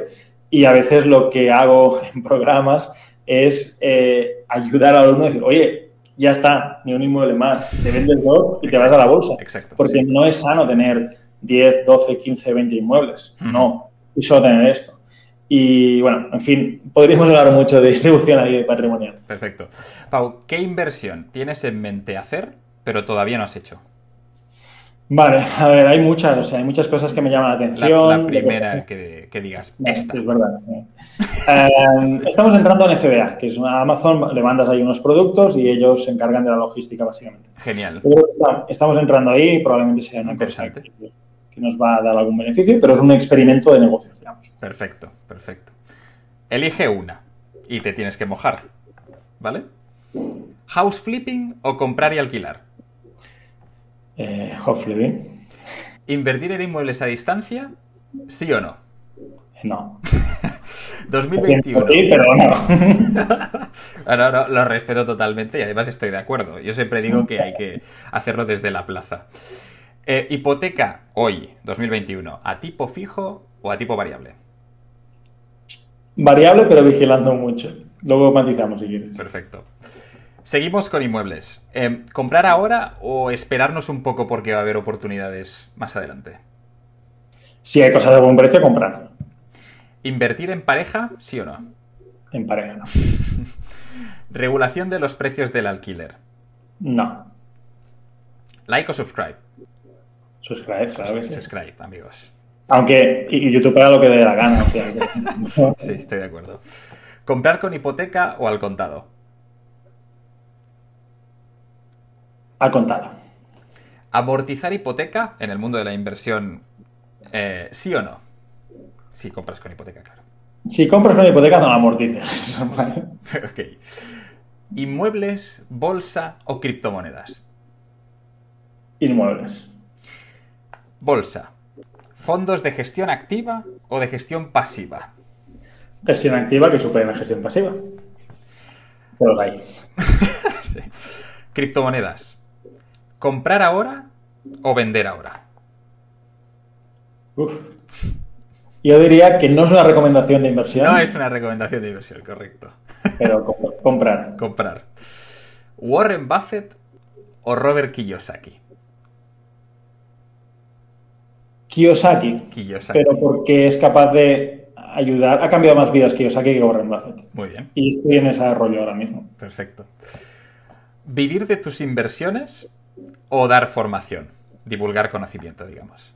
y a veces lo que hago en programas es eh, ayudar al alumno a decir, oye, ya está, ni un inmueble más, te vendes dos y te vas a la bolsa. Exacto, porque no es sano tener 10, 12, 15, 20 inmuebles. No, y solo tener esto. Y bueno, en fin, podríamos hablar mucho de distribución ahí de patrimonial. Perfecto. Pau, ¿qué inversión tienes en mente hacer, pero todavía no has hecho? Vale, a ver, hay muchas, o sea, hay muchas cosas que me llaman la atención. La, primera es que, digas, esta. Sí, es verdad. Eh, estamos entrando en FBA, que es una Amazon, le mandas ahí unos productos y ellos se encargan de la logística, básicamente. Genial. estamos entrando ahí y probablemente sea una cosa que, que, nos va a dar algún beneficio, pero es un experimento de negocios, digamos. Perfecto, perfecto. Elige una y te tienes que mojar, ¿vale? House flipping o comprar y alquilar. Eh, hopefully. ¿Invertir en inmuebles a distancia? ¿Sí o no? No. 2021. Sí, pero no. no, no, lo respeto totalmente y además estoy de acuerdo. Yo siempre digo que hay que hacerlo desde la plaza. Eh, hipoteca hoy, 2021, ¿a tipo fijo o a tipo variable? Variable, pero vigilando mucho. Luego matizamos si quieres. Perfecto. Seguimos con inmuebles. Em, ¿Comprar ahora o esperarnos un poco porque va a haber oportunidades más adelante? Si hay cosas de buen precio, comprar. ¿Invertir en pareja, sí o no? En pareja, no. ¿Regulación de los precios del alquiler? No. ¿Like o subscribe? Subscribe, claro que sí. Subscribe, amigos. Aunque y YouTube haga lo que dé la gana. sí, estoy de acuerdo. ¿Comprar con hipoteca o al contado? Al contado. Amortizar hipoteca en el mundo de la inversión, eh, ¿sí o no? Si compras con hipoteca, claro. Si compras con hipoteca, no la amortices. ok. ¿Inmuebles, bolsa o criptomonedas? Inmuebles. Bolsa. ¿Fondos de gestión activa o de gestión pasiva? Gestión activa que supera la gestión pasiva. Pero hay. sí. Criptomonedas. ¿Comprar ahora o vender ahora? Uf. Yo diría que no es una recomendación de inversión. No es una recomendación de inversión, correcto. Pero comprar. comprar. ¿Warren Buffett o Robert Kiyosaki? Kiyosaki. Kiyosaki. Pero porque es capaz de ayudar. Ha cambiado más vidas Kiyosaki que Warren Buffett. Muy bien. Y estoy en ese rollo ahora mismo. Perfecto. ¿Vivir de tus inversiones o dar formación? Divulgar conocimiento, digamos.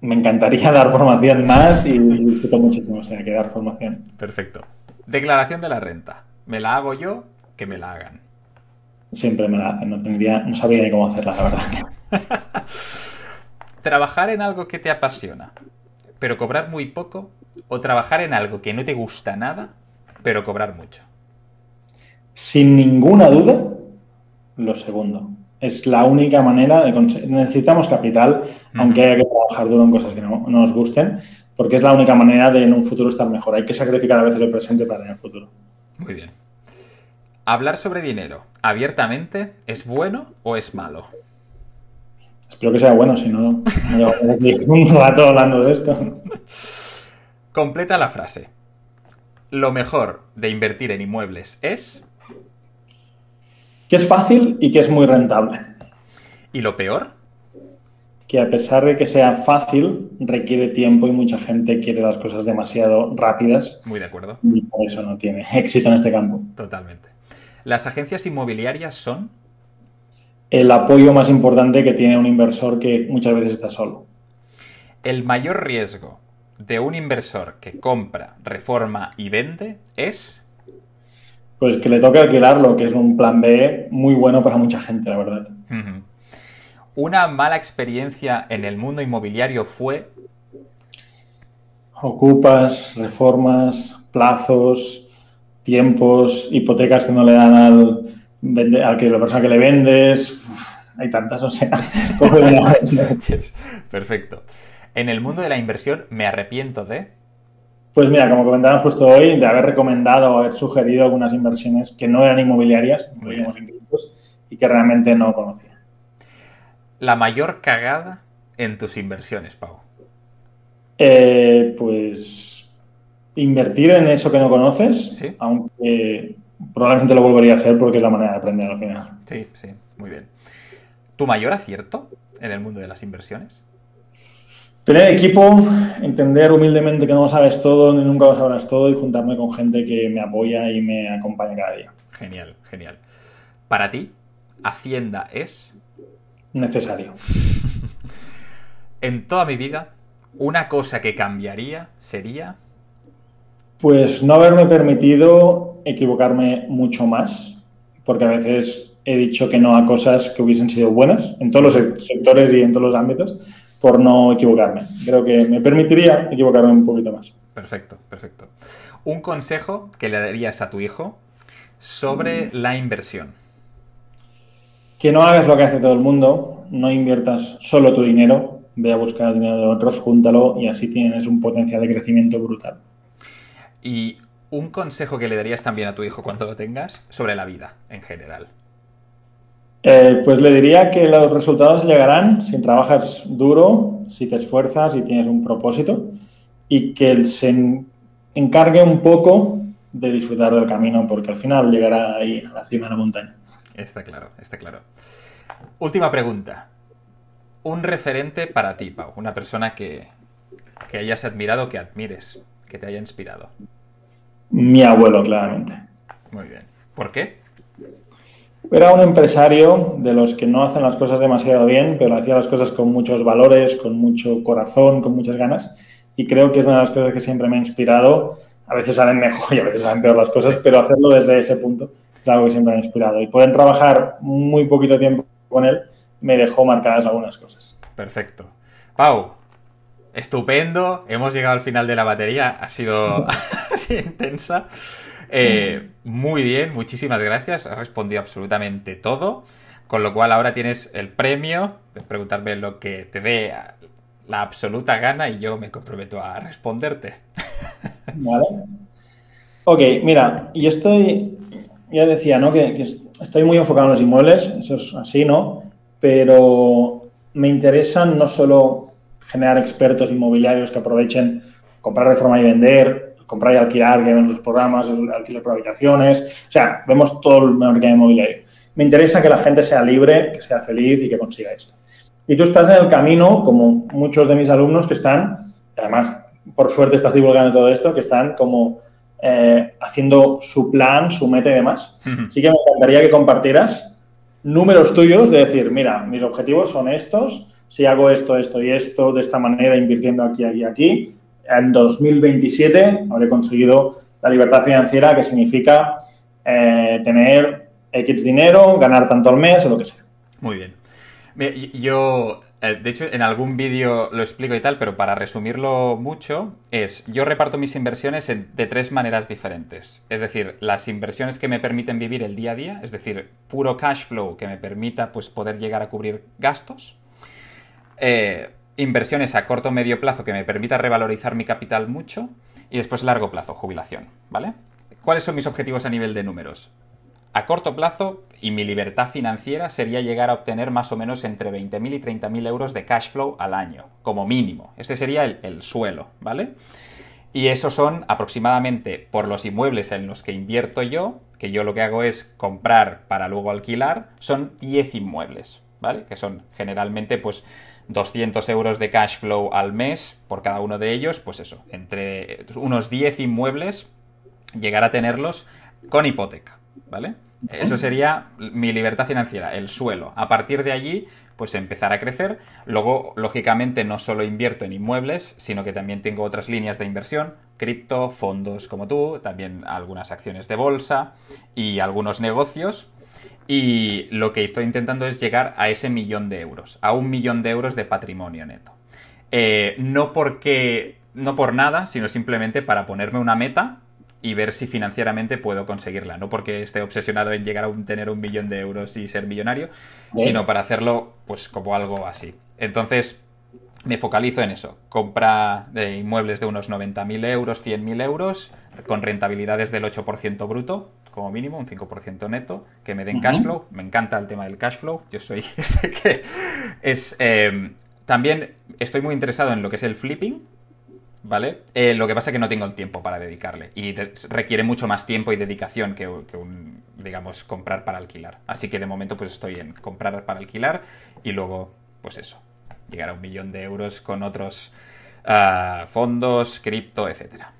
Me encantaría dar formación más y disfruto muchísimo, o sea, que dar formación. Perfecto. Declaración de la renta. ¿Me la hago yo? Que me la hagan. Siempre me la hacen, no tendría, no sabría ni cómo hacerla, la verdad. trabajar en algo que te apasiona, pero cobrar muy poco, o trabajar en algo que no te gusta nada, pero cobrar mucho. Sin ninguna duda, lo segundo. Es la única manera de conseguir. Necesitamos capital, aunque haya que trabajar duro en cosas que no, nos gusten, porque es la única manera de en un futuro estar mejor. Hay que sacrificar a veces el presente para tener el futuro. Muy bien. ¿Hablar sobre dinero abiertamente es bueno o es malo? Espero que sea bueno, si no, no un rato hablando de esto. Completa la frase. Lo mejor de invertir en inmuebles es. Que es fácil y que es muy rentable. ¿Y lo peor? Que a pesar de que sea fácil, requiere tiempo y mucha gente quiere las cosas demasiado rápidas. Muy de acuerdo. Y por eso no tiene éxito en este campo. Totalmente. ¿Las agencias inmobiliarias son? el apoyo más importante que tiene un inversor que muchas veces está solo. El mayor riesgo de un inversor que compra, reforma y vende es... Pues que le toque alquilarlo, que es un plan B muy bueno para mucha gente, la verdad. Una mala experiencia en el mundo inmobiliario fue... Ocupas, reformas, plazos, tiempos, hipotecas que no le dan al, al que la persona que le vendes, hay tantas, o sea, Perfecto. En el mundo de la inversión, ¿me arrepiento de? Pues mira, como comentábamos justo hoy, de haber recomendado o haber sugerido algunas inversiones que no eran inmobiliarias, y que realmente no conocía. La mayor cagada en tus inversiones, Pau. Eh, pues invertir en eso que no conoces, aunque probablemente lo volvería a hacer porque es la manera de aprender al final. Sí, sí, muy bien. ¿Tu mayor acierto en el mundo de las inversiones? Tener equipo, entender humildemente que no sabes todo ni nunca lo sabrás todo y juntarme con gente que me apoya y me acompaña cada día. Genial, genial. Para ti, Hacienda es... Necesario. en toda mi vida, una cosa que cambiaría sería... Pues no haberme permitido equivocarme mucho más, porque a veces he dicho que no a cosas que hubiesen sido buenas en todos los sectores y en todos los ámbitos por no equivocarme. Creo que me permitiría equivocarme un poquito más. Perfecto, perfecto. Un consejo que le darías a tu hijo sobre la inversión. Que no hagas lo que hace todo el mundo, no inviertas solo tu dinero, ve a buscar el dinero de otros, júntalo y así tienes un potencial de crecimiento brutal. Y un consejo que le darías también a tu hijo cuando lo tengas sobre la vida en general. Eh, pues le diría que los resultados llegarán si trabajas duro, si te esfuerzas y tienes un propósito y que se encargue un poco de disfrutar del camino porque al final llegará ahí a la cima de la montaña. Está claro, está claro. Última pregunta. Un referente para ti, Pau, una persona que, que hayas admirado, que admires que te haya inspirado? Mi abuelo, claramente. Muy bien. ¿Por qué? Era un empresario de los que no hacen las cosas demasiado bien, pero hacía las cosas con muchos valores, con mucho corazón, con muchas ganas. Y creo que es una de las cosas que siempre me ha inspirado. A veces salen mejor y a veces salen peor las cosas, pero hacerlo desde ese punto es algo que siempre me ha inspirado. Y poder trabajar muy poquito tiempo con él, me dejó marcadas algunas cosas. Perfecto. Pau, estupendo. Hemos llegado al final de la batería. Ha sido intensa. Eh, muy bien, muchísimas gracias. Has respondido absolutamente todo. Con lo cual ahora tienes el premio de preguntarme lo que te dé la absoluta gana y yo me comprometo a responderte. Vale. Ok, mira, y estoy, ya decía, ¿no? Que, que, estoy muy enfocado en los inmuebles, eso es así, ¿no? Pero me interesan no solo generar expertos inmobiliarios que aprovechen comprar, reformar y vender, comprar y alquilar, que ven sus programas, alquiler por habitaciones, o sea, vemos todo el mercado inmobiliario. Me interesa que la gente sea libre, que sea feliz y que consiga esto. Y tú estás en el camino, como muchos de mis alumnos que están, además, por suerte estás divulgando todo esto, que están como eh, haciendo su plan, su meta y demás. Así que me encantaría que compartieras números tuyos de decir, mira, mis objetivos son estos, si hago esto, esto y esto, de esta manera, invirtiendo aquí, aquí, aquí, en 2027 habré conseguido la libertad financiera, que significa eh, tener X dinero, ganar tanto al mes o lo que sea. Muy bien. Yo, eh, de hecho, en algún vídeo lo explico y tal, pero para resumirlo mucho, es, yo reparto mis inversiones de tres maneras diferentes. Es decir, las inversiones que me permiten vivir el día a día, es decir, puro cash flow que me permita pues, poder llegar a cubrir gastos. Eh, inversiones a corto o medio plazo que me permita revalorizar mi capital mucho. Y después largo plazo, jubilación, ¿vale? ¿Cuáles son mis objetivos a nivel de números? A corto plazo, y mi libertad financiera sería llegar a obtener más o menos entre 20.000 y 30.000 euros de cash flow al año, como mínimo. Este sería el, el, suelo, ¿vale? Y esos son aproximadamente por los inmuebles en los que invierto yo, que yo lo que hago es comprar para luego alquilar, son 10 inmuebles, ¿vale? Que son generalmente pues 200 euros de cash flow al mes por cada uno de ellos, pues eso, entre unos 10 inmuebles, llegar a tenerlos con hipoteca. ¿vale? Eso sería mi libertad financiera, el suelo. A partir de allí, pues empezar a crecer. Luego, lógicamente, no solo invierto en inmuebles, sino que también tengo otras líneas de inversión, cripto, fondos como tú, también algunas acciones de bolsa y algunos negocios. Y lo que estoy intentando es llegar a ese millón de euros, a un millón de euros de patrimonio neto. Eh, no porque, no por nada, sino simplemente para ponerme una meta y ver si financieramente puedo conseguirla. No porque esté obsesionado en llegar a tener un millón de euros y ser millonario, sino para hacerlo pues como algo así. Entonces, me focalizo en eso. Compra de inmuebles de unos 90.000 euros, 100.000 euros, con rentabilidades del 8% bruto, como mínimo, un 5% neto, que me den cash flow. Me encanta el tema del cash flow. Yo soy ese que es... Eh, también estoy muy interesado en lo que es el flipping, ¿vale? Eh, lo que pasa es que no tengo el tiempo para dedicarle y requiere mucho más tiempo y dedicación que, un, digamos, comprar para alquilar. Así que de momento pues estoy en comprar para alquilar y luego, pues eso, llegar a un millón de euros con otros uh, fondos, cripto, etcétera.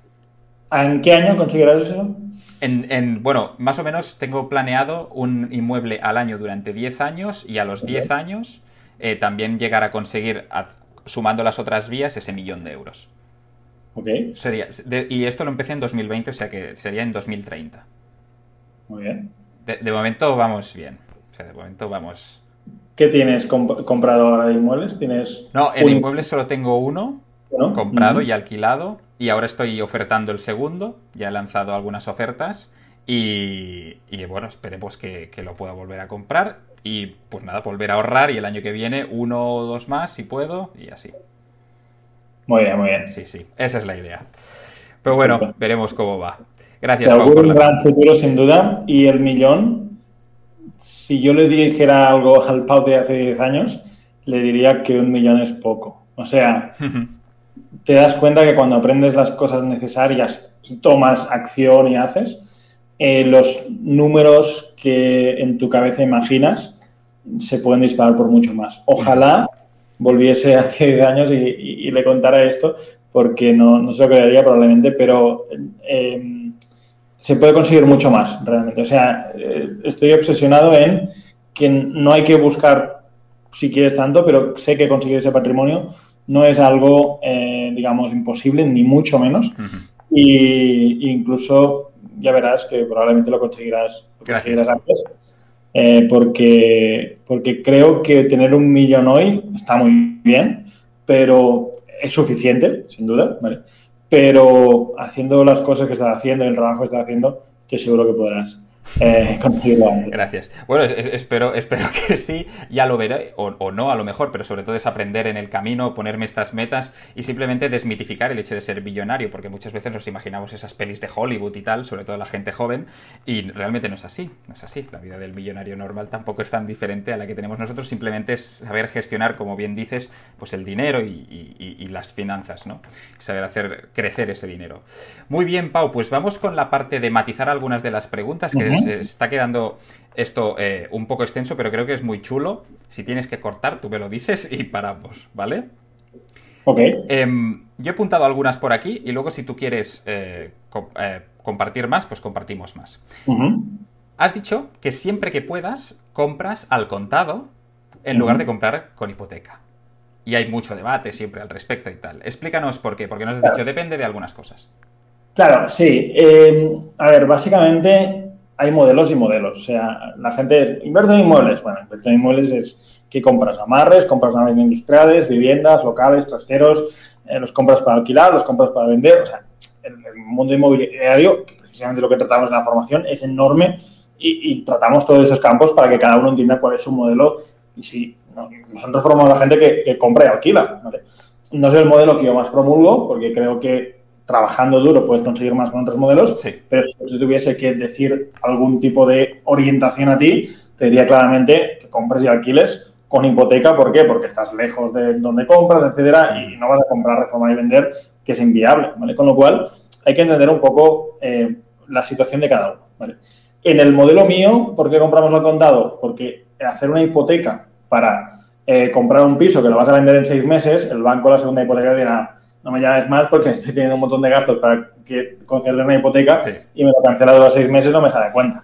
¿En qué año conseguirás eso? En, en, bueno, más o menos tengo planeado un inmueble al año durante 10 años y a los 10 años eh, también llegar a conseguir, a, sumando las otras vías, ese millón de euros. Ok. Sería, de, y esto lo empecé en 2020, o sea que sería en 2030. Muy bien. De, de momento vamos bien. O sea, de momento vamos. ¿Qué tienes comp comprado ahora de inmuebles? ¿Tienes no, en un... inmuebles solo tengo uno ¿No? comprado uh -huh. y alquilado. Y ahora estoy ofertando el segundo. Ya he lanzado algunas ofertas. Y, y bueno, esperemos que, que, lo pueda volver a comprar. Y pues nada, volver a ahorrar. Y el año que viene, uno o dos más si puedo. Y así. Muy bien, muy bien. Sí, sí, esa es la idea. Pero bueno, Perfecto. veremos cómo va. Gracias, Pau, por un gran futuro, sin duda. Y el millón, si yo le dijera algo al Pau de hace 10 años, le diría que un millón es poco. O sea, te das cuenta que cuando aprendes las cosas necesarias y tomas acción y haces, eh, los números que en tu cabeza imaginas se pueden disparar por mucho más. Ojalá volviese hace 10 años y, y, y, le contara esto, porque no, no se lo creería probablemente, pero eh, se puede conseguir mucho más realmente. O sea, eh, estoy obsesionado en que no hay que buscar si quieres tanto, pero sé que conseguir ese patrimonio no es algo, eh, digamos, imposible, ni mucho menos. Uh -huh. y incluso ya verás que probablemente lo conseguirás, lo conseguirás antes. eh, porque, porque creo que tener un millón hoy está muy bien, pero es suficiente, sin duda, ¿vale? Pero haciendo las cosas que estás haciendo el trabajo que estás haciendo, estoy seguro que podrás eh, Gracias. Bueno, espero, espero que sí, ya lo veré, o, no a lo mejor, pero sobre todo es aprender en el camino, ponerme estas metas y simplemente desmitificar el hecho de ser billonario, porque muchas veces nos imaginamos esas pelis de Hollywood y tal, sobre todo la gente joven, y realmente no es así, no es así. La vida del millonario normal tampoco es tan diferente a la que tenemos nosotros, simplemente es saber gestionar, como bien dices, pues el dinero y, las finanzas, ¿no? Saber hacer crecer ese dinero. Muy bien, Pau, pues vamos con la parte de matizar algunas de las preguntas que se está quedando esto eh, un poco extenso, pero creo que es muy chulo. Si tienes que cortar, tú me lo dices y paramos, ¿vale? Ok. Em, yo he apuntado algunas por aquí y luego si tú quieres eh, eh, compartir más, pues compartimos más. Has dicho que siempre que puedas compras al contado en lugar de comprar con hipoteca. Y hay mucho debate siempre al respecto y tal. Explícanos por qué, porque nos has dicho depende de algunas cosas. Claro, sí. Em, a ver, básicamente hay modelos y modelos. O sea, la gente invierte en inmuebles. Bueno, invierte en inmuebles es que compras amarres, compras naves industriales, viviendas, locales, trasteros, eh, los compras para alquilar, los compras para vender. O sea, el, mundo inmobiliario, que precisamente lo que tratamos en la formación, es enorme y, tratamos todos esos campos para que cada uno entienda cuál es su modelo y si nosotros formamos a la gente que, compra y alquila. No es el modelo que yo más promulgo porque creo que trabajando duro puedes conseguir más con otros modelos, pero si tuviese que decir algún tipo de orientación a ti, te diría claramente que compres y alquiles con hipoteca. ¿Por qué? Porque estás lejos de donde compras, etcétera, y no vas a comprar, reformar y vender, que es inviable, ¿vale? Con lo cual, hay que entender un poco eh, la situación de cada uno, ¿vale? En el modelo mío, ¿por qué compramos al contado? Porque hacer una hipoteca para eh, comprar un piso que lo vas a vender en seis meses, el banco la segunda hipoteca dirá, no me llames más porque estoy teniendo un montón de gastos para que conceder una hipoteca y me lo cancelas a los seis meses no me sale cuenta.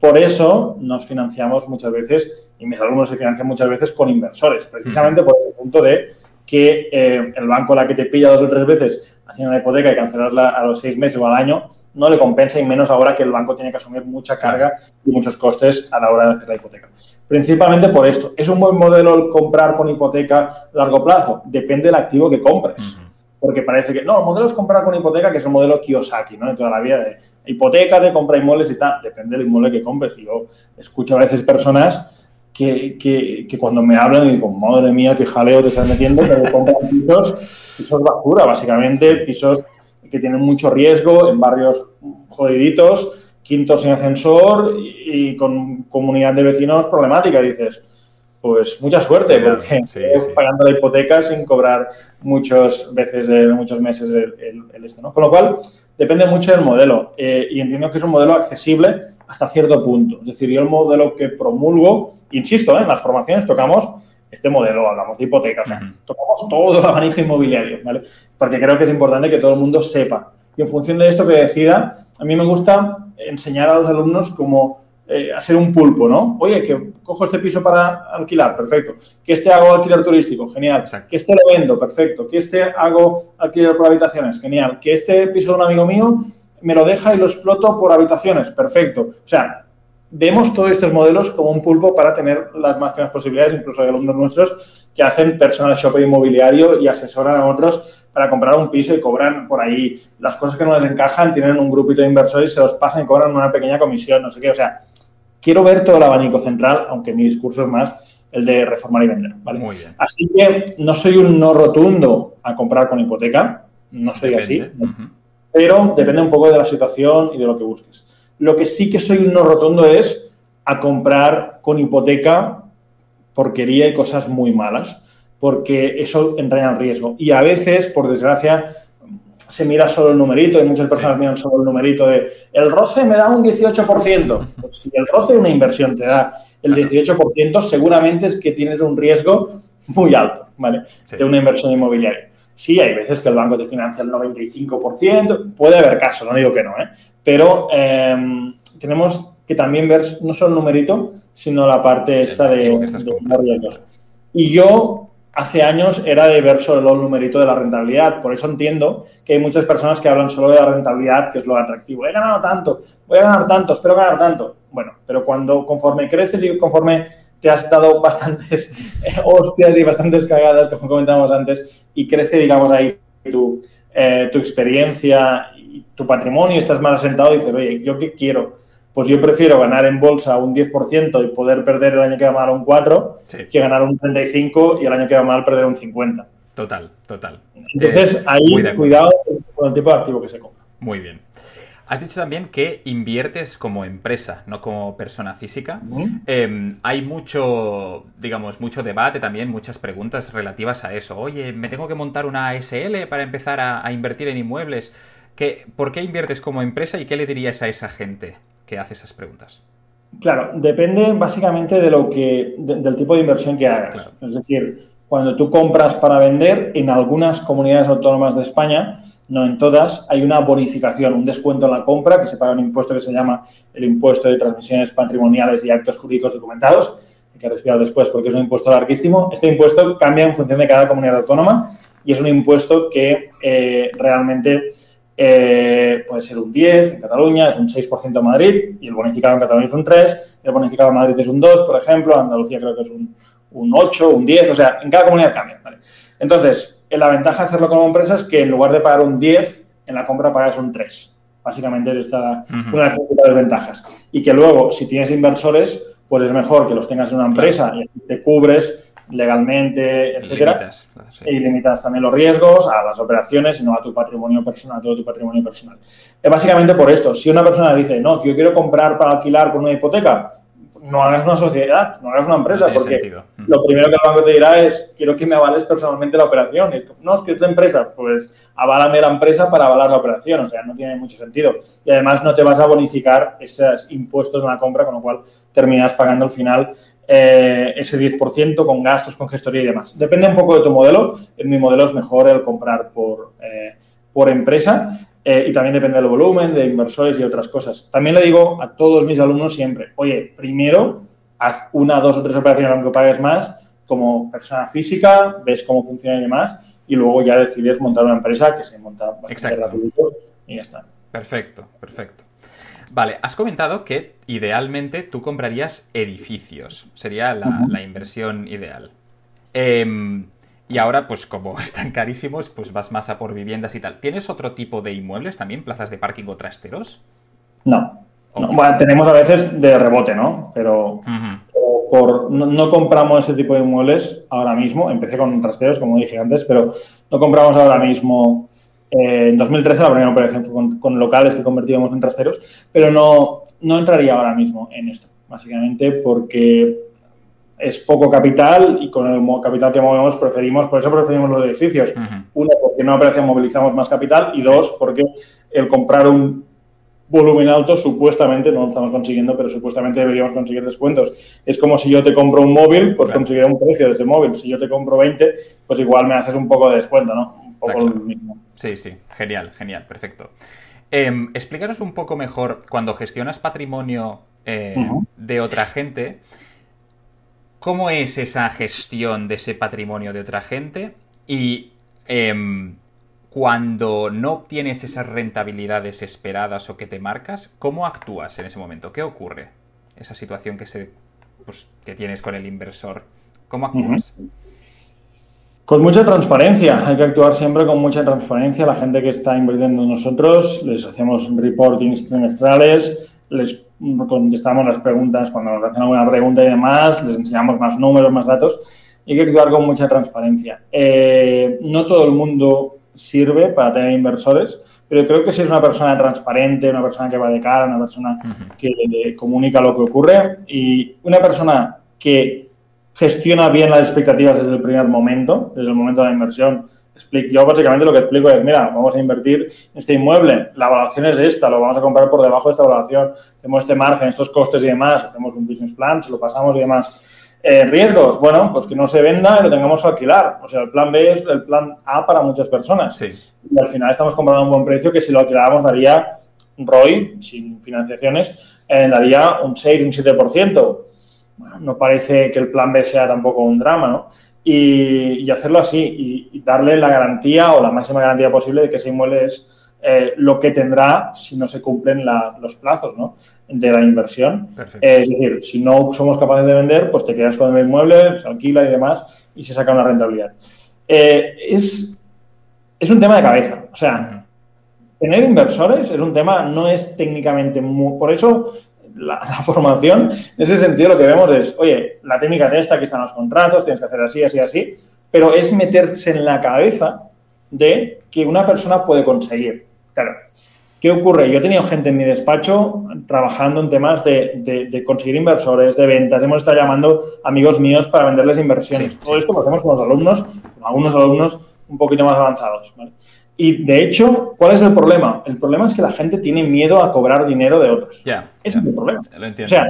Por eso nos financiamos muchas veces, y mis alumnos se financian muchas veces con inversores, precisamente por ese punto de que eh, el banco la que te pilla dos o tres veces haciendo una hipoteca y cancelarla a los seis meses o al año, no le compensa y menos ahora que el banco tiene que asumir mucha carga y muchos costes a la hora de hacer la hipoteca. Principalmente por esto. ¿Es un buen modelo el comprar con hipoteca a largo plazo? Depende del activo que compres porque parece que, no, el modelo es comprar con hipoteca, que es el modelo Kiyosaki, ¿no? De toda la vida, de hipoteca, de compra inmuebles y tal, depende del inmueble que compres. Y yo escucho a veces personas que, que, que cuando me hablan y digo, madre mía, qué jaleo te estás metiendo, pero compran pisos, pisos basura, básicamente, pisos que tienen mucho riesgo en barrios jodiditos, quintos sin ascensor y, y con comunidad de vecinos problemática. Dices, pues mucha suerte, porque pagando la hipoteca sin cobrar muchos veces, muchos meses el, esto, ¿no? Con lo cual, depende mucho del modelo eh, y entiendo que es un modelo accesible hasta cierto punto. Es decir, yo el modelo que promulgo, insisto, ¿eh? en las formaciones tocamos este modelo, hablamos de hipotecas, o sea, tocamos todo el abanico inmobiliario, ¿vale? Porque creo que es importante que todo el mundo sepa. Y en función de esto que decida, a mí me gusta enseñar a los alumnos cómo eh, a ser un pulpo, ¿no? Oye, que cojo este piso para alquilar, perfecto. Que este hago alquiler turístico, genial. Que este lo vendo, perfecto. Que este hago alquiler por habitaciones, genial. Que este piso de un amigo mío me lo deja y lo exploto por habitaciones, perfecto. O sea, vemos todos estos modelos como un pulpo para tener las máximas posibilidades, incluso hay alumnos nuestros que hacen personal shopper inmobiliario y asesoran a otros para comprar un piso y cobran por ahí las cosas que no les encajan, tienen un grupito de inversores y se los pasan y cobran una pequeña comisión, no sé qué. O sea, quiero ver todo el abanico central, aunque mi discurso es más el de reformar y vender. ¿vale? Muy bien. Así que no soy un no rotundo a comprar con hipoteca, no soy así, pero depende un poco de la situación y de lo que busques. Lo que sí que soy un no rotundo es a comprar con hipoteca porquería y cosas muy malas, porque eso entraña el riesgo. Y a veces, por desgracia, se mira solo el numerito y muchas personas miran solo el numerito de el roce me da un 18%. Pues si el roce de una inversión te da el 18%, seguramente es que tienes un riesgo muy alto, ¿vale? De una inversión inmobiliaria. Sí, hay veces que el banco te financia el 95%, puede haber casos, no digo que no, ¿eh? Pero em, tenemos que también ver no solo el numerito, sino la parte esta de, de riesgos. Y yo hace años era de ver solo el numerito de la rentabilidad. Por eso entiendo que hay muchas personas que hablan solo de la rentabilidad, que es lo atractivo. He ganado tanto, voy a ganar tanto, espero ganar tanto. bueno, pero cuando conforme creces y conforme te has dado bastantes hostias y bastantes cagadas, como comentábamos antes, y crece, digamos, ahí tu, eh, tu experiencia y tu patrimonio, estás más asentado y dices, oye, ¿yo qué quiero? Pues yo prefiero ganar en bolsa un 10% y poder perder el año que va mal un 4 que ganar un 35 y el año que va mal perder un 50. Total, total. Entonces, eh, ahí cuidado con el tipo de activo que se compra. Muy bien. Has dicho también que inviertes como empresa, no como persona física. Em, hay mucho, digamos, mucho debate también, muchas preguntas relativas a eso. Oye, ¿me tengo que montar una SL para empezar a, invertir en inmuebles? ¿Qué, ¿Por qué inviertes como empresa y qué le dirías a esa gente que hace esas preguntas? Claro, depende básicamente de lo que, del tipo de inversión que hagas. Es decir, cuando tú compras para vender, en algunas comunidades autónomas de España no en todas, hay una bonificación, un descuento en la compra, que se paga un impuesto que se llama el impuesto de transmisiones patrimoniales y actos jurídicos documentados, hay que respirar después porque es un impuesto larguísimo. Este impuesto cambia en función de cada comunidad autónoma y es un impuesto que eh, realmente eh, puede ser un 10 en Cataluña, es un 6% en Madrid y el bonificado en Cataluña es un 3, el bonificado en Madrid es un 2, por ejemplo, en Andalucía creo que es un, un 8, un 10, o sea, en cada comunidad cambia. ¿vale? Entonces, la ventaja de hacerlo como empresa es que en lugar de pagar un 10, en la compra pagas un 3. Básicamente es esta una de las principales ventajas. Y que luego, si tienes inversores, pues es mejor que los tengas en una empresa y te cubres legalmente, etcétera. Y limitas también los riesgos a las operaciones y no a tu patrimonio personal, a todo tu patrimonio personal. Es básicamente por esto. Si una persona dice, no, que yo quiero comprar para alquilar con una hipoteca, no hagas una sociedad, no hagas una empresa, porque lo primero que el banco te dirá es, quiero que me avales personalmente la operación. no, es que es de empresa, pues aválame la empresa para avalar la operación, o sea, no tiene mucho sentido. Y además no te vas a bonificar esos impuestos en la compra, con lo cual terminas pagando al final eh, ese 10% con gastos, con gestoría y demás. Depende un poco de tu modelo. En mi modelo es mejor el comprar por, eh, por empresa, eh, y también depende del volumen, de inversores y otras cosas. También le digo a todos mis alumnos siempre, oye, primero haz una, dos o tres operaciones aunque pagues más como persona física, ves cómo funciona y demás, y luego ya decides montar una empresa que se monta bastante rápido y ya está. Perfecto, perfecto. Vale, has comentado que idealmente tú comprarías edificios. Sería la, la inversión ideal. Eh, y ahora, pues como están carísimos, pues vas más a por viviendas y tal. ¿Tienes otro tipo de inmuebles también? ¿Plazas de parking o trasteros? No. Bueno, tenemos a veces de rebote, ¿no? Pero por, no, compramos ese tipo de inmuebles ahora mismo. Empecé con trasteros, como dije antes, pero no compramos ahora mismo. Eh, en 2013 la primera operación fue con, con, locales que convertíamos en trasteros, pero no, no entraría ahora mismo en esto, básicamente porque es poco capital y con el capital que movemos preferimos, por eso preferimos los edificios. Uno, porque no aparece movilizamos más capital y dos, porque el comprar un volumen alto supuestamente, no lo estamos consiguiendo, pero supuestamente deberíamos conseguir descuentos. Es como si yo te compro un móvil, pues conseguiré un precio de ese móvil. Si yo te compro 20, pues igual me haces un poco de descuento, ¿no? Un poco lo mismo. Sí, sí, genial, genial, perfecto. Eh, explícanos un poco mejor, cuando gestionas patrimonio eh, de otra gente, ¿Cómo es esa gestión de ese patrimonio de otra gente? Y em, cuando no obtienes esas rentabilidades esperadas o que te marcas, ¿cómo actúas en ese momento? ¿Qué ocurre? Esa situación que, se, pues, que tienes con el inversor. ¿Cómo actúas? Con mucha transparencia, hay que actuar siempre con mucha transparencia. La gente que está invirtiendo en nosotros, les hacemos reportings trimestrales, les contestamos las preguntas cuando nos hacen alguna pregunta y demás, les enseñamos más números, más datos y hay que actuar con mucha transparencia. Eh, no todo el mundo sirve para tener inversores, pero creo que si es una persona transparente, una persona que va de cara, una persona que comunica lo que ocurre y una persona que gestiona bien las expectativas desde el primer momento, desde el momento de la inversión, yo básicamente lo que explico es, mira, vamos a invertir en este inmueble, la evaluación es esta, lo vamos a comprar por debajo de esta evaluación, tenemos este margen, estos costes y demás, hacemos un business plan, se lo pasamos y demás. Eh, riesgos, bueno, pues que no se venda y lo tengamos que alquilar. O sea, el plan B es el plan A para muchas personas. Sí. Y al final estamos comprando un buen precio que si lo alquiláramos daría ROI, sin financiaciones, eh, daría un 6, un 7%. Bueno, no parece que el plan B sea tampoco un drama, ¿no? y, hacerlo así y, darle la garantía o la máxima garantía posible de que ese inmueble es eh, lo que tendrá si no se cumplen los plazos de la inversión. Eh, es decir, si no somos capaces de vender, pues te quedas con el inmueble, se alquila y demás y se saca una rentabilidad. Eh, es, es un tema de cabeza. O sea, tener inversores es un tema, no es técnicamente muy... Por eso la, formación, en ese sentido lo que vemos es, oye, la técnica de esta, aquí están los contratos, tienes que hacer así, así, así, pero es meterse en la cabeza de que una persona puede conseguir. Claro, ¿qué ocurre? Yo he tenido gente en mi despacho trabajando en temas de, conseguir inversores, de ventas, hemos estado llamando amigos míos para venderles inversiones. Todo esto lo hacemos con los alumnos, con algunos alumnos un poquito más avanzados. Y de hecho, ¿cuál es el problema? El problema es que la gente tiene miedo a cobrar dinero de otros. Ya. Ese es el problema. O sea,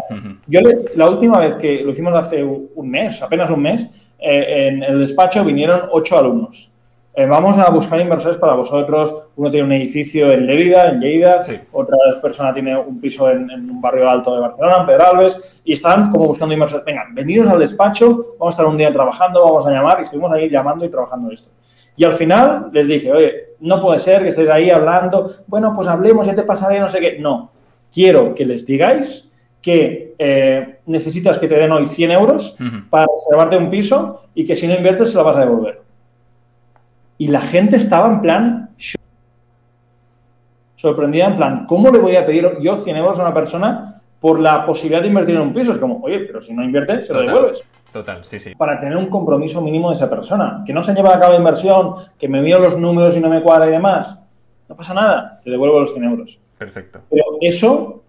yo la última vez que lo hicimos hace un mes, apenas un mes, eh, en el despacho vinieron ocho alumnos. Eh, vamos a buscar inversores para vosotros. Uno tiene un edificio en Lérida, en Lleida, otra persona tiene un piso en, un barrio alto de Barcelona, en Pedralbes, y están como buscando inversores. Venga, veniros al despacho, vamos a estar un día trabajando, vamos a llamar, y estuvimos ahí llamando y trabajando esto. Y al final les dije, oye, no puede ser que estéis ahí hablando, bueno, pues hablemos, ya te pasaré, no sé qué. No, quiero que les digáis que eh, necesitas que te den hoy 100 euros para reservarte un piso y que si no inviertes se lo vas a devolver. Y la gente estaba en plan sorprendida, en plan, ¿cómo le voy a pedir yo 100 euros a una persona por la posibilidad de invertir en un piso? Es como, oye, pero si no inviertes, se lo devuelves. Total, sí, sí. Para tener un compromiso mínimo de esa persona. Que no se lleva a cabo la inversión, que me miro los números y no me cuadra y demás. No pasa nada, te devuelvo los 100 euros. Perfecto. Pero eso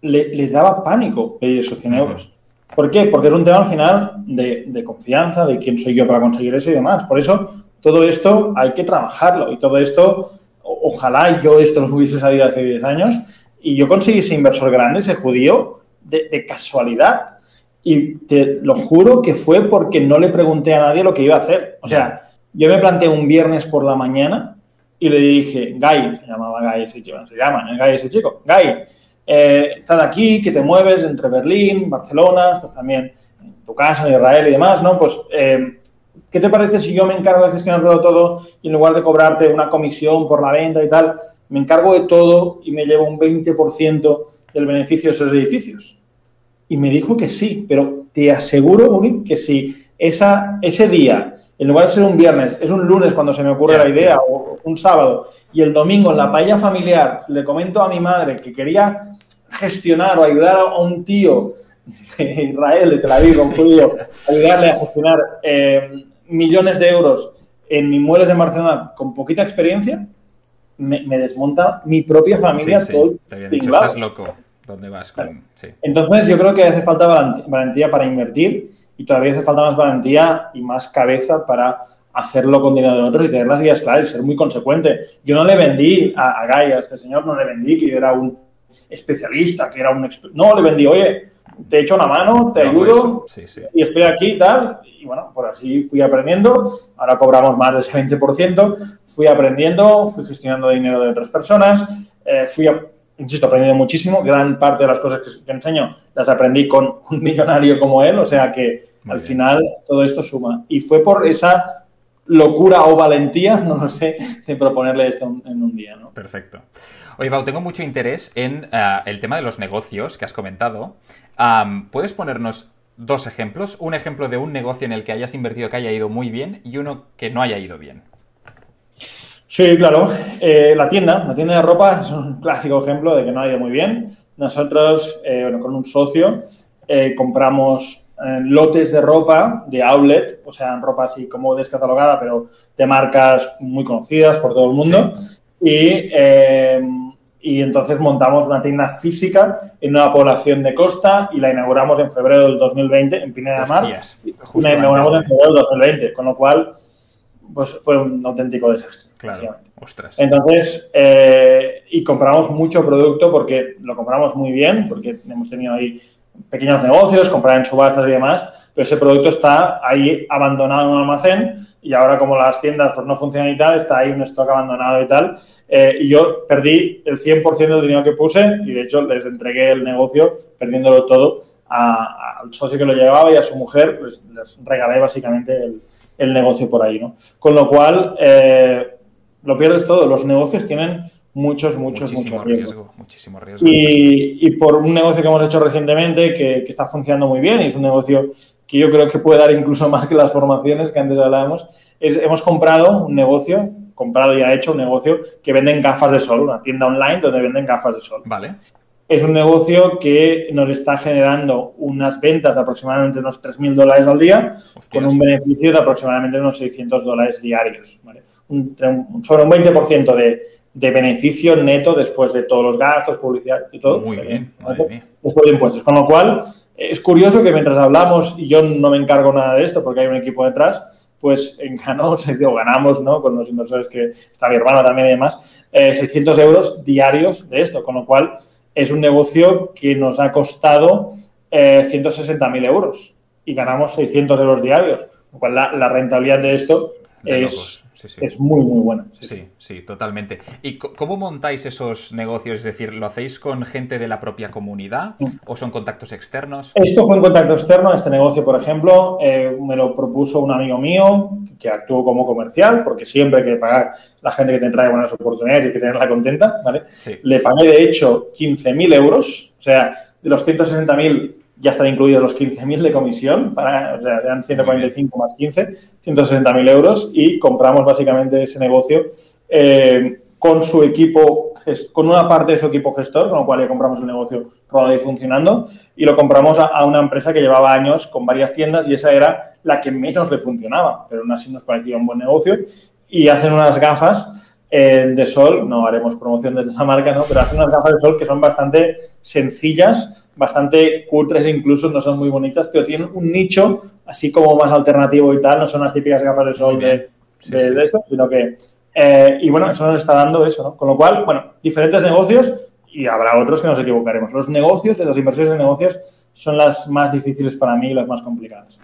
les daba pánico pedir esos 100 euros. ¿Por qué? Porque es un tema al final de, de, confianza, de quién soy yo para conseguir eso y demás. Por eso, todo esto hay que trabajarlo y todo esto, ojalá yo esto lo hubiese sabido hace 10 años y yo conseguí ese inversor grande, ese judío, de, casualidad y te lo juro que fue porque no le pregunté a nadie lo que iba a hacer. O sea, yo me planteé un viernes por la mañana y le dije, Guy, se llamaba Guy ese chico, se llama, Guy ese chico, Guy, eh, estás aquí, que te mueves entre Berlín, Barcelona, estás también en tu casa, en Israel y demás, ¿no? Pues, eh, ¿qué te parece si yo me encargo de gestionarlo todo y en lugar de cobrarte una comisión por la venta y tal, me encargo de todo y me llevo un 20% del beneficio de esos edificios? Y me dijo que sí, pero te aseguro, Uri, que si esa, ese día, en lugar de ser un viernes, es un lunes cuando se me ocurre la idea, o un sábado, y el domingo en la paella familiar le comento a mi madre que quería gestionar o ayudar a un tío de Israel, de Tel Aviv, un judío, ayudarle a gestionar eh, millones de euros en inmuebles en Barcelona con poquita experiencia, me, desmonta mi propia familia. Sí, sí. Te había dicho, estás loco dónde vas con... Entonces yo creo que hace falta valentía para invertir y todavía hace falta más valentía y más cabeza para hacerlo con dinero de otros y tener las guías claras y ser muy consecuente. Yo no le vendí a, a Guy, a este señor, no le vendí que era un especialista, que era un... No, le vendí, oye, te echo una mano, te ayudo y estoy aquí y tal. Y bueno, por así fui aprendiendo. Ahora cobramos más de ese 20%. Fui aprendiendo, fui gestionando dinero de otras personas, eh, fui insisto, he aprendido muchísimo. Gran parte de las cosas que, enseño las aprendí con un millonario como él, o sea que al final todo esto suma. Y fue por esa locura o valentía, no lo sé, de proponerle esto en un día. ¿no? Perfecto. Oye, Pau, tengo mucho interés en eh, el tema de los negocios que has comentado. ¿Puedes ponernos dos ejemplos? Un ejemplo de un negocio en el que hayas invertido que haya ido muy bien y uno que no haya ido bien. Sí, claro. Eh, la tienda, la tienda de ropa es un clásico ejemplo de que no ha ido muy bien. Nosotros, eh, bueno, con un socio, eh, compramos lotes de ropa de outlet, o sea, ropa así como descatalogada, pero de marcas muy conocidas por todo el mundo. Y, y entonces montamos una tienda física en una población de costa y la inauguramos en febrero del 2020 en Pineda de Mar. La inauguramos en febrero del 2020, con lo cual pues fue un auténtico desastre. Claro, ostras. Entonces, eh, y compramos mucho producto porque lo compramos muy bien, porque hemos tenido ahí pequeños negocios, comprar en subastas y demás, pero ese producto está ahí abandonado en un almacén y ahora como las tiendas pues no funcionan y tal, está ahí un stock abandonado y tal. Eh, y yo perdí el 100% del dinero que puse y de hecho les entregué el negocio perdiéndolo todo al socio que lo llevaba y a su mujer, les regalé básicamente el, el negocio por ahí, ¿no? Con lo cual, eh, lo pierdes todo. Los negocios tienen muchos, muchos, muchísimo muchos riesgo. Muchísimo riesgo. Y, y, por un negocio que hemos hecho recientemente que, que, está funcionando muy bien y es un negocio que yo creo que puede dar incluso más que las formaciones que antes hablábamos, es, hemos comprado un negocio, comprado y ha hecho un negocio que venden gafas de sol, una tienda online donde venden gafas de sol. Vale. Es un negocio que nos está generando unas ventas de aproximadamente unos 3.000 dólares al día, Hostias. con un beneficio de aproximadamente unos 600 dólares diarios. ¿vale? Un, un, sobre un 20% de, de, beneficio neto después de todos los gastos, publicidad y todo. Muy bien, Después de impuestos. Con lo cual, es curioso que mientras hablamos, y yo no me encargo nada de esto porque hay un equipo detrás, pues ganamos, digo, ganamos, ¿no? Con los inversores que está mi hermano también y demás, eh, 600 euros diarios de esto, con lo cual es un negocio que nos ha costado eh, 160.000 euros y ganamos 600 euros diarios, con lo cual la, la rentabilidad de esto De es, sí, sí. es, muy, muy buena. Sí, sí, sí, totalmente. ¿Y cómo montáis esos negocios? Es decir, ¿lo hacéis con gente de la propia comunidad o son contactos externos? Esto fue un contacto externo. Este negocio, por ejemplo, eh, me lo propuso un amigo mío que actuó como comercial, porque siempre hay que pagar la gente que te trae buenas oportunidades y hay que tenerla contenta, ¿vale? Le pagué, de hecho, 15.000 euros, o sea, de los 160.000 ya están incluidos los 15.000 de comisión, para, o sea, eran 145 más 15, 160.000 euros y compramos básicamente ese negocio eh, con su equipo, con una parte de su equipo gestor, con lo cual ya compramos el negocio rodado y funcionando y lo compramos a, a, una empresa que llevaba años con varias tiendas y esa era la que menos le funcionaba, pero aún así nos parecía un buen negocio y hacen unas gafas eh, de sol, no haremos promoción de esa marca, ¿no? pero hacen unas gafas de sol que son bastante sencillas, bastante cutres incluso, no son muy bonitas, pero tienen un nicho así como más alternativo y tal, no son las típicas gafas de sol de, sí, de, sí. de, eso, sino que... Eh, y bueno, eso nos está dando eso, ¿no? Con lo cual, bueno, diferentes negocios y habrá otros que nos equivocaremos. Los negocios, las inversiones en negocios son las más difíciles para mí y las más complicadas.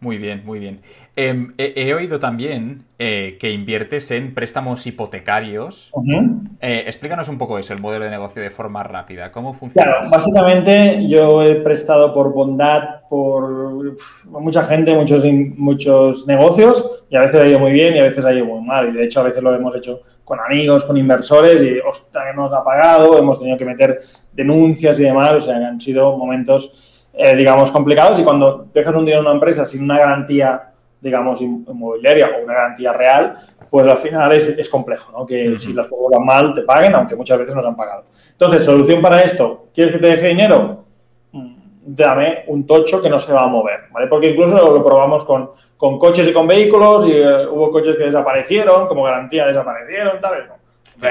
Muy bien, muy bien. Eh, he, he, oído también eh, que inviertes en préstamos hipotecarios. Uh -huh. eh, explícanos un poco eso, el modelo de negocio de forma rápida. ¿Cómo funciona? Claro, básicamente yo he prestado por bondad por mucha gente, muchos, muchos negocios y a veces ha ido muy bien y a veces ha ido muy mal. Y de hecho a veces lo hemos hecho con amigos, con inversores y ostras, nos ha pagado, hemos tenido que meter denuncias y demás. O sea, han sido momentos eh, digamos, complicados y cuando dejas un dinero en una empresa sin una garantía, digamos, inmobiliaria o una garantía real, pues al final es, es complejo, ¿no? Que uh -huh. si las cosas van mal te paguen, aunque muchas veces nos han pagado. Entonces, solución para esto, ¿quieres que te deje dinero? Dame un tocho que no se va a mover, ¿vale? Porque incluso lo, probamos con, con, coches y con vehículos y uh, hubo coches que desaparecieron, como garantía desaparecieron, tal, ¿no?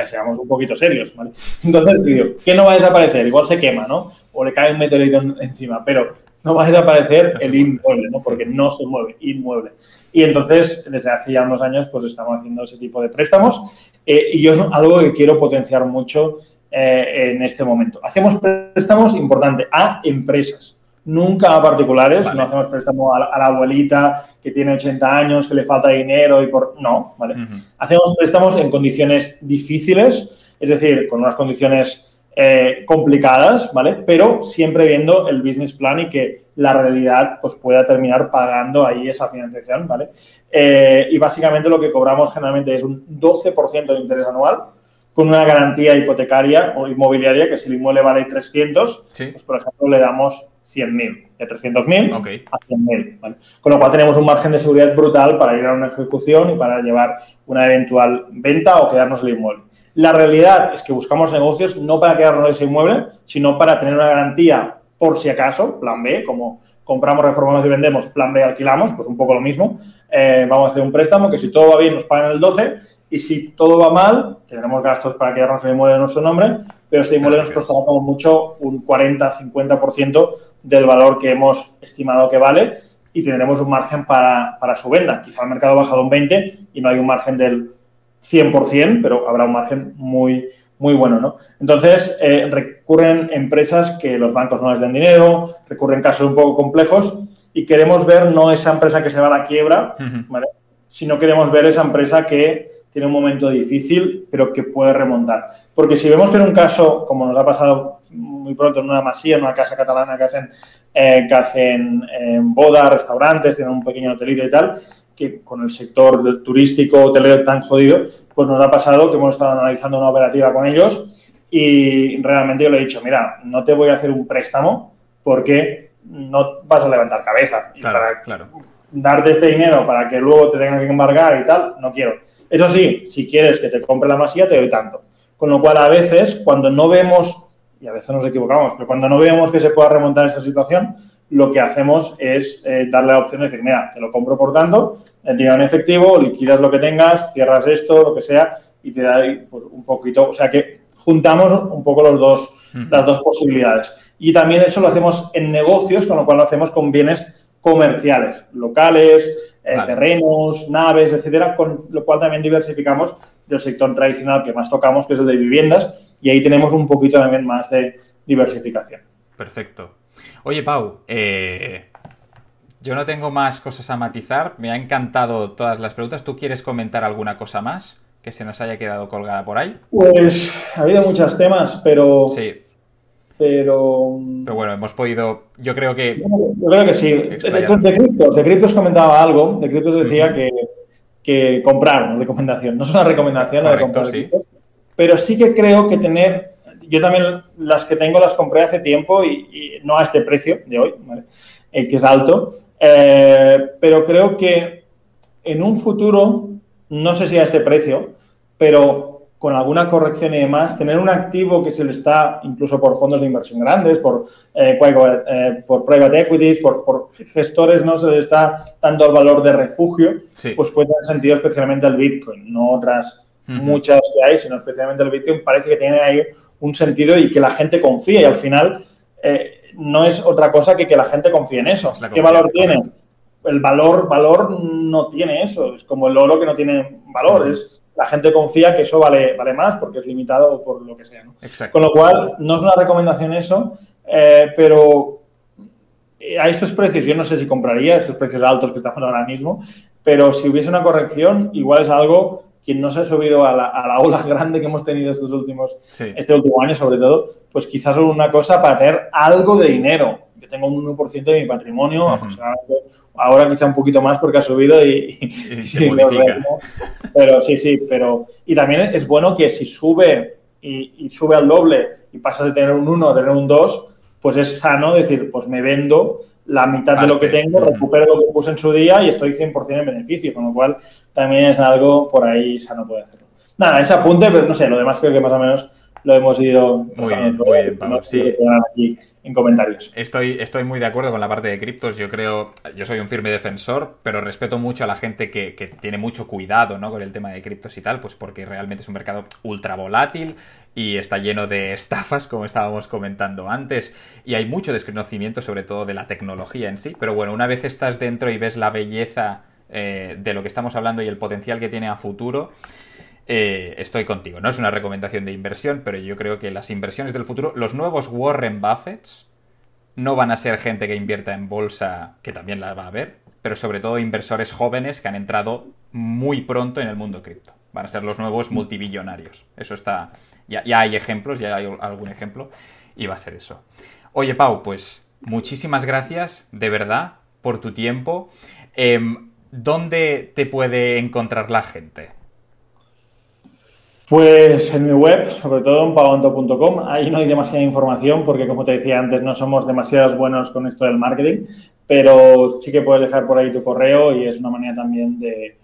seamos un poquito serios, ¿vale? Entonces, digo, ¿qué no va a desaparecer? Igual se quema, ¿no? O le cae un meteorito encima, pero no va a desaparecer el inmueble, ¿no? Porque no se mueve, inmueble. Y entonces, desde hace ya unos años, pues estamos haciendo ese tipo de préstamos eh, y yo es algo que quiero potenciar mucho eh, en este momento. Hacemos préstamos, importante, a empresas nunca a particulares, vale. no hacemos préstamo a la, a la, abuelita que tiene 80 años, que le falta dinero y por... No, ¿vale? Uh -huh. Hacemos préstamos en condiciones difíciles, es decir, con unas condiciones eh, complicadas, ¿vale? Pero siempre viendo el business plan y que la realidad pues pueda terminar pagando ahí esa financiación, ¿vale? Eh, y básicamente lo que cobramos generalmente es un 12% de interés anual, con una garantía hipotecaria o inmobiliaria que si el inmueble vale 300, sí. pues por ejemplo le damos 100.000, de 300.000 okay. a 100.000. ¿vale? Con lo cual tenemos un margen de seguridad brutal para ir a una ejecución y para llevar una eventual venta o quedarnos el inmueble. La realidad es que buscamos negocios no para quedarnos ese inmueble, sino para tener una garantía por si acaso, plan B, como compramos, reformamos y vendemos, plan B alquilamos, pues un poco lo mismo. Eh, vamos a hacer un préstamo que si todo va bien nos pagan el 12 y si todo va mal, tendremos gastos para quedarnos el inmueble de nuestro nombre, pero este inmueble nos costará como mucho un 40-50% del valor que hemos estimado que vale y tendremos un margen para, para, su venta. Quizá el mercado ha bajado un 20% y no hay un margen del 100%, pero habrá un margen muy, muy bueno, ¿no? Entonces, eh, recurren empresas que los bancos no les den dinero, recurren casos un poco complejos y queremos ver no esa empresa que se va a la quiebra, uh -huh. ¿vale? sino queremos ver esa empresa que tiene un momento difícil, pero que puede remontar. Porque si vemos que en un caso, como nos ha pasado muy pronto en una masía, en una casa catalana que hacen, eh, que hacen eh, bodas, restaurantes, tienen un pequeño hotelito y tal, que con el sector turístico hotelero tan jodido, pues nos ha pasado que hemos estado analizando una operativa con ellos y realmente yo le he dicho, mira, no te voy a hacer un préstamo porque no vas a levantar cabeza. Y para darte este dinero para que luego te tengan que embargar y tal, no quiero. Eso sí, si quieres que te compre la masía, te doy tanto. Con lo cual, a veces, cuando no vemos, y a veces nos equivocamos, pero cuando no vemos que se pueda remontar esa situación, lo que hacemos es eh, darle la opción de decir, mira, te lo compro por tanto, el dinero en efectivo, liquidas lo que tengas, cierras esto, lo que sea, y te da pues, un poquito, o sea que juntamos un poco los dos, las dos posibilidades. Y también eso lo hacemos en negocios, con lo cual lo hacemos con bienes comerciales, locales, eh, terrenos, naves, etcétera, con lo cual también diversificamos del sector tradicional que más tocamos, que es el de viviendas, y ahí tenemos un poquito también más de diversificación. Perfecto. Oye, Pau, eh, yo no tengo más cosas a matizar. Me ha encantado todas las preguntas. ¿Tú quieres comentar alguna cosa más? que se nos haya quedado colgada por ahí? Pues ha habido muchos temas, pero. Sí. Pero. Pero bueno, hemos podido. Yo creo que. Yo creo que sí. De, criptos, de criptos comentaba algo. De criptos decía que, que comprar, recomendación. No es una recomendación de comprar criptos, pero sí que creo que tener. Yo también las que tengo las compré hace tiempo y, no a este precio de hoy, ¿vale? el que es alto. Eh, pero creo que en un futuro, no sé si a este precio, pero con alguna corrección y demás, tener un activo que se le está, incluso por fondos de inversión grandes, por, eh, eh, por private equities, por, gestores, ¿no? Se le está dando el valor de refugio, pues puede tener sentido especialmente el Bitcoin, no otras muchas que hay, sino especialmente el Bitcoin, parece que tiene ahí un sentido y que la gente confía y al final eh, no es otra cosa que que la gente confíe en eso. ¿Qué valor tiene? El valor, valor no tiene eso, es como el oro que no tiene valor, es la gente confía que eso vale, vale más porque es limitado por lo que sea. ¿no? Con lo cual, no es una recomendación eso, eh, pero a estos precios yo no sé si compraría, esos precios altos que estamos ahora mismo, pero si hubiese una corrección, igual es algo que no se ha subido a la, ola grande que hemos tenido estos últimos, este último año sobre todo, pues quizás es una cosa para tener algo de dinero tengo un 1% de mi patrimonio, aproximadamente. Ahora quizá un poquito más porque ha subido y, se Pero sí, sí, pero. Y también es bueno que si sube y, sube al doble y pasas de tener un 1 a tener un 2, pues es sano decir, pues me vendo la mitad de lo que tengo, recupero lo que puse en su día y estoy 100% en beneficio, con lo cual también es algo por ahí sano puede hacerlo. Nada, ese apunte, pero no sé, lo demás creo que más o menos lo hemos ido muy bien, muy bien. Sí. Aquí en comentarios. Estoy, estoy muy de acuerdo con la parte de criptos. Yo creo, yo soy un firme defensor, pero respeto mucho a la gente que, tiene mucho cuidado ¿no? con el tema de criptos y tal, pues porque realmente es un mercado ultra volátil y está lleno de estafas, como estábamos comentando antes, y hay mucho desconocimiento sobre todo de la tecnología en sí. Pero bueno, una vez estás dentro y ves la belleza eh, de lo que estamos hablando y el potencial que tiene a futuro, eh, estoy contigo. No es una recomendación de inversión, pero yo creo que las inversiones del futuro, los nuevos Warren Buffetts, no van a ser gente que invierta en bolsa, que también la va a haber, pero sobre todo inversores jóvenes que han entrado muy pronto en el mundo cripto. Van a ser los nuevos multibillonarios. Eso está. Ya, hay ejemplos, ya hay algún ejemplo, y va a ser eso. Oye, Pau, pues muchísimas gracias, de verdad, por tu tiempo. Em, ¿Dónde te puede encontrar la gente? Pues en mi web, sobre todo en pagonto.com, ahí no hay demasiada información porque, como te decía antes, no somos demasiados buenos con esto del marketing, pero sí que puedes dejar por ahí tu correo y es una manera también de,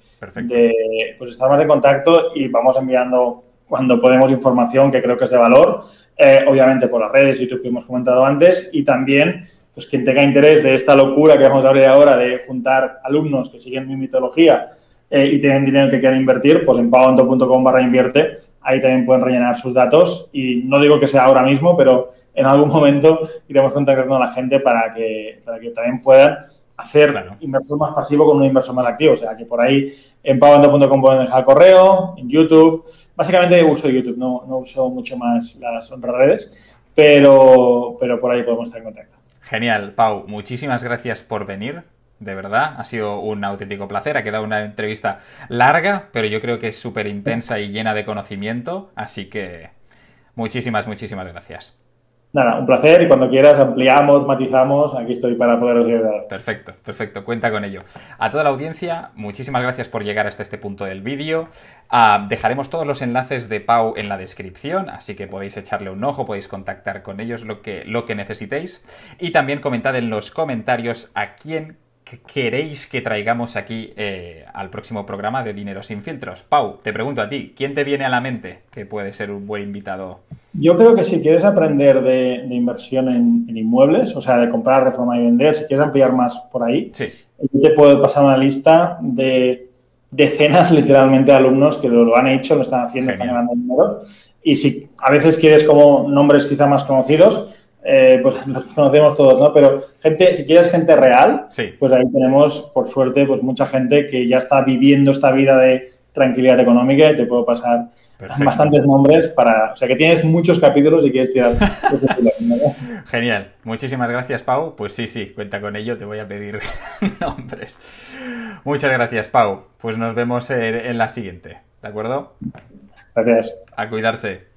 pues, estar más en contacto y vamos enviando cuando podemos información que creo que es de valor, eh, obviamente por las redes, YouTube que hemos comentado antes y también pues quien tenga interés de esta locura que vamos a abrir ahora de juntar alumnos que siguen mi mitología eh, y tienen dinero que quieran invertir, pues en pagonto.com barra invierte, ahí también pueden rellenar sus datos y no digo que sea ahora mismo, pero en algún momento iremos contactando a la gente para que, para que también puedan hacer inversor más pasivo con un inversor más activo. O sea, que por ahí en pagonto.com pueden dejar correo, en YouTube. Básicamente uso YouTube, no, no uso mucho más las otras redes, pero, pero por ahí podemos estar en contacto. Genial, Pau. Muchísimas gracias por venir de verdad. Ha sido un auténtico placer. Ha quedado una entrevista larga, pero yo creo que es súper intensa y llena de conocimiento. Así que muchísimas, muchísimas gracias. nada, un placer y cuando quieras ampliamos, matizamos, aquí estoy para poderos ayudar. Perfecto, perfecto, cuenta con ello. A toda la audiencia, muchísimas gracias por llegar hasta este punto del vídeo. Ah, dejaremos todos los enlaces de Pau en la descripción, así que podéis echarle un ojo, podéis contactar con ellos lo que, lo que necesitéis. Y también comentad en los comentarios a quién queréis que traigamos aquí eh, al próximo programa de Dinero sin filtros. Pau, te pregunto a ti, ¿quién te viene a la mente que puede ser un buen invitado? Yo creo que si quieres aprender de, inversión en, inmuebles, o sea, de comprar, reformar y vender, si quieres ampliar más por ahí, yo te puedo pasar una lista de decenas literalmente de alumnos que lo, han hecho, lo están haciendo, están ganando dinero. Y si a veces quieres como nombres quizá más conocidos, eh, pues los conocemos todos, ¿no? Pero gente, si quieres gente real, pues ahí tenemos, por suerte, pues mucha gente que ya está viviendo esta vida de tranquilidad económica y te puedo pasar bastantes nombres para, o sea que tienes muchos capítulos y quieres tirar. Genial, muchísimas gracias Pau. Pues sí, sí, cuenta con ello, te voy a pedir nombres. Muchas gracias Pau. Pues nos vemos en la siguiente, ¿de acuerdo? Gracias. A cuidarse.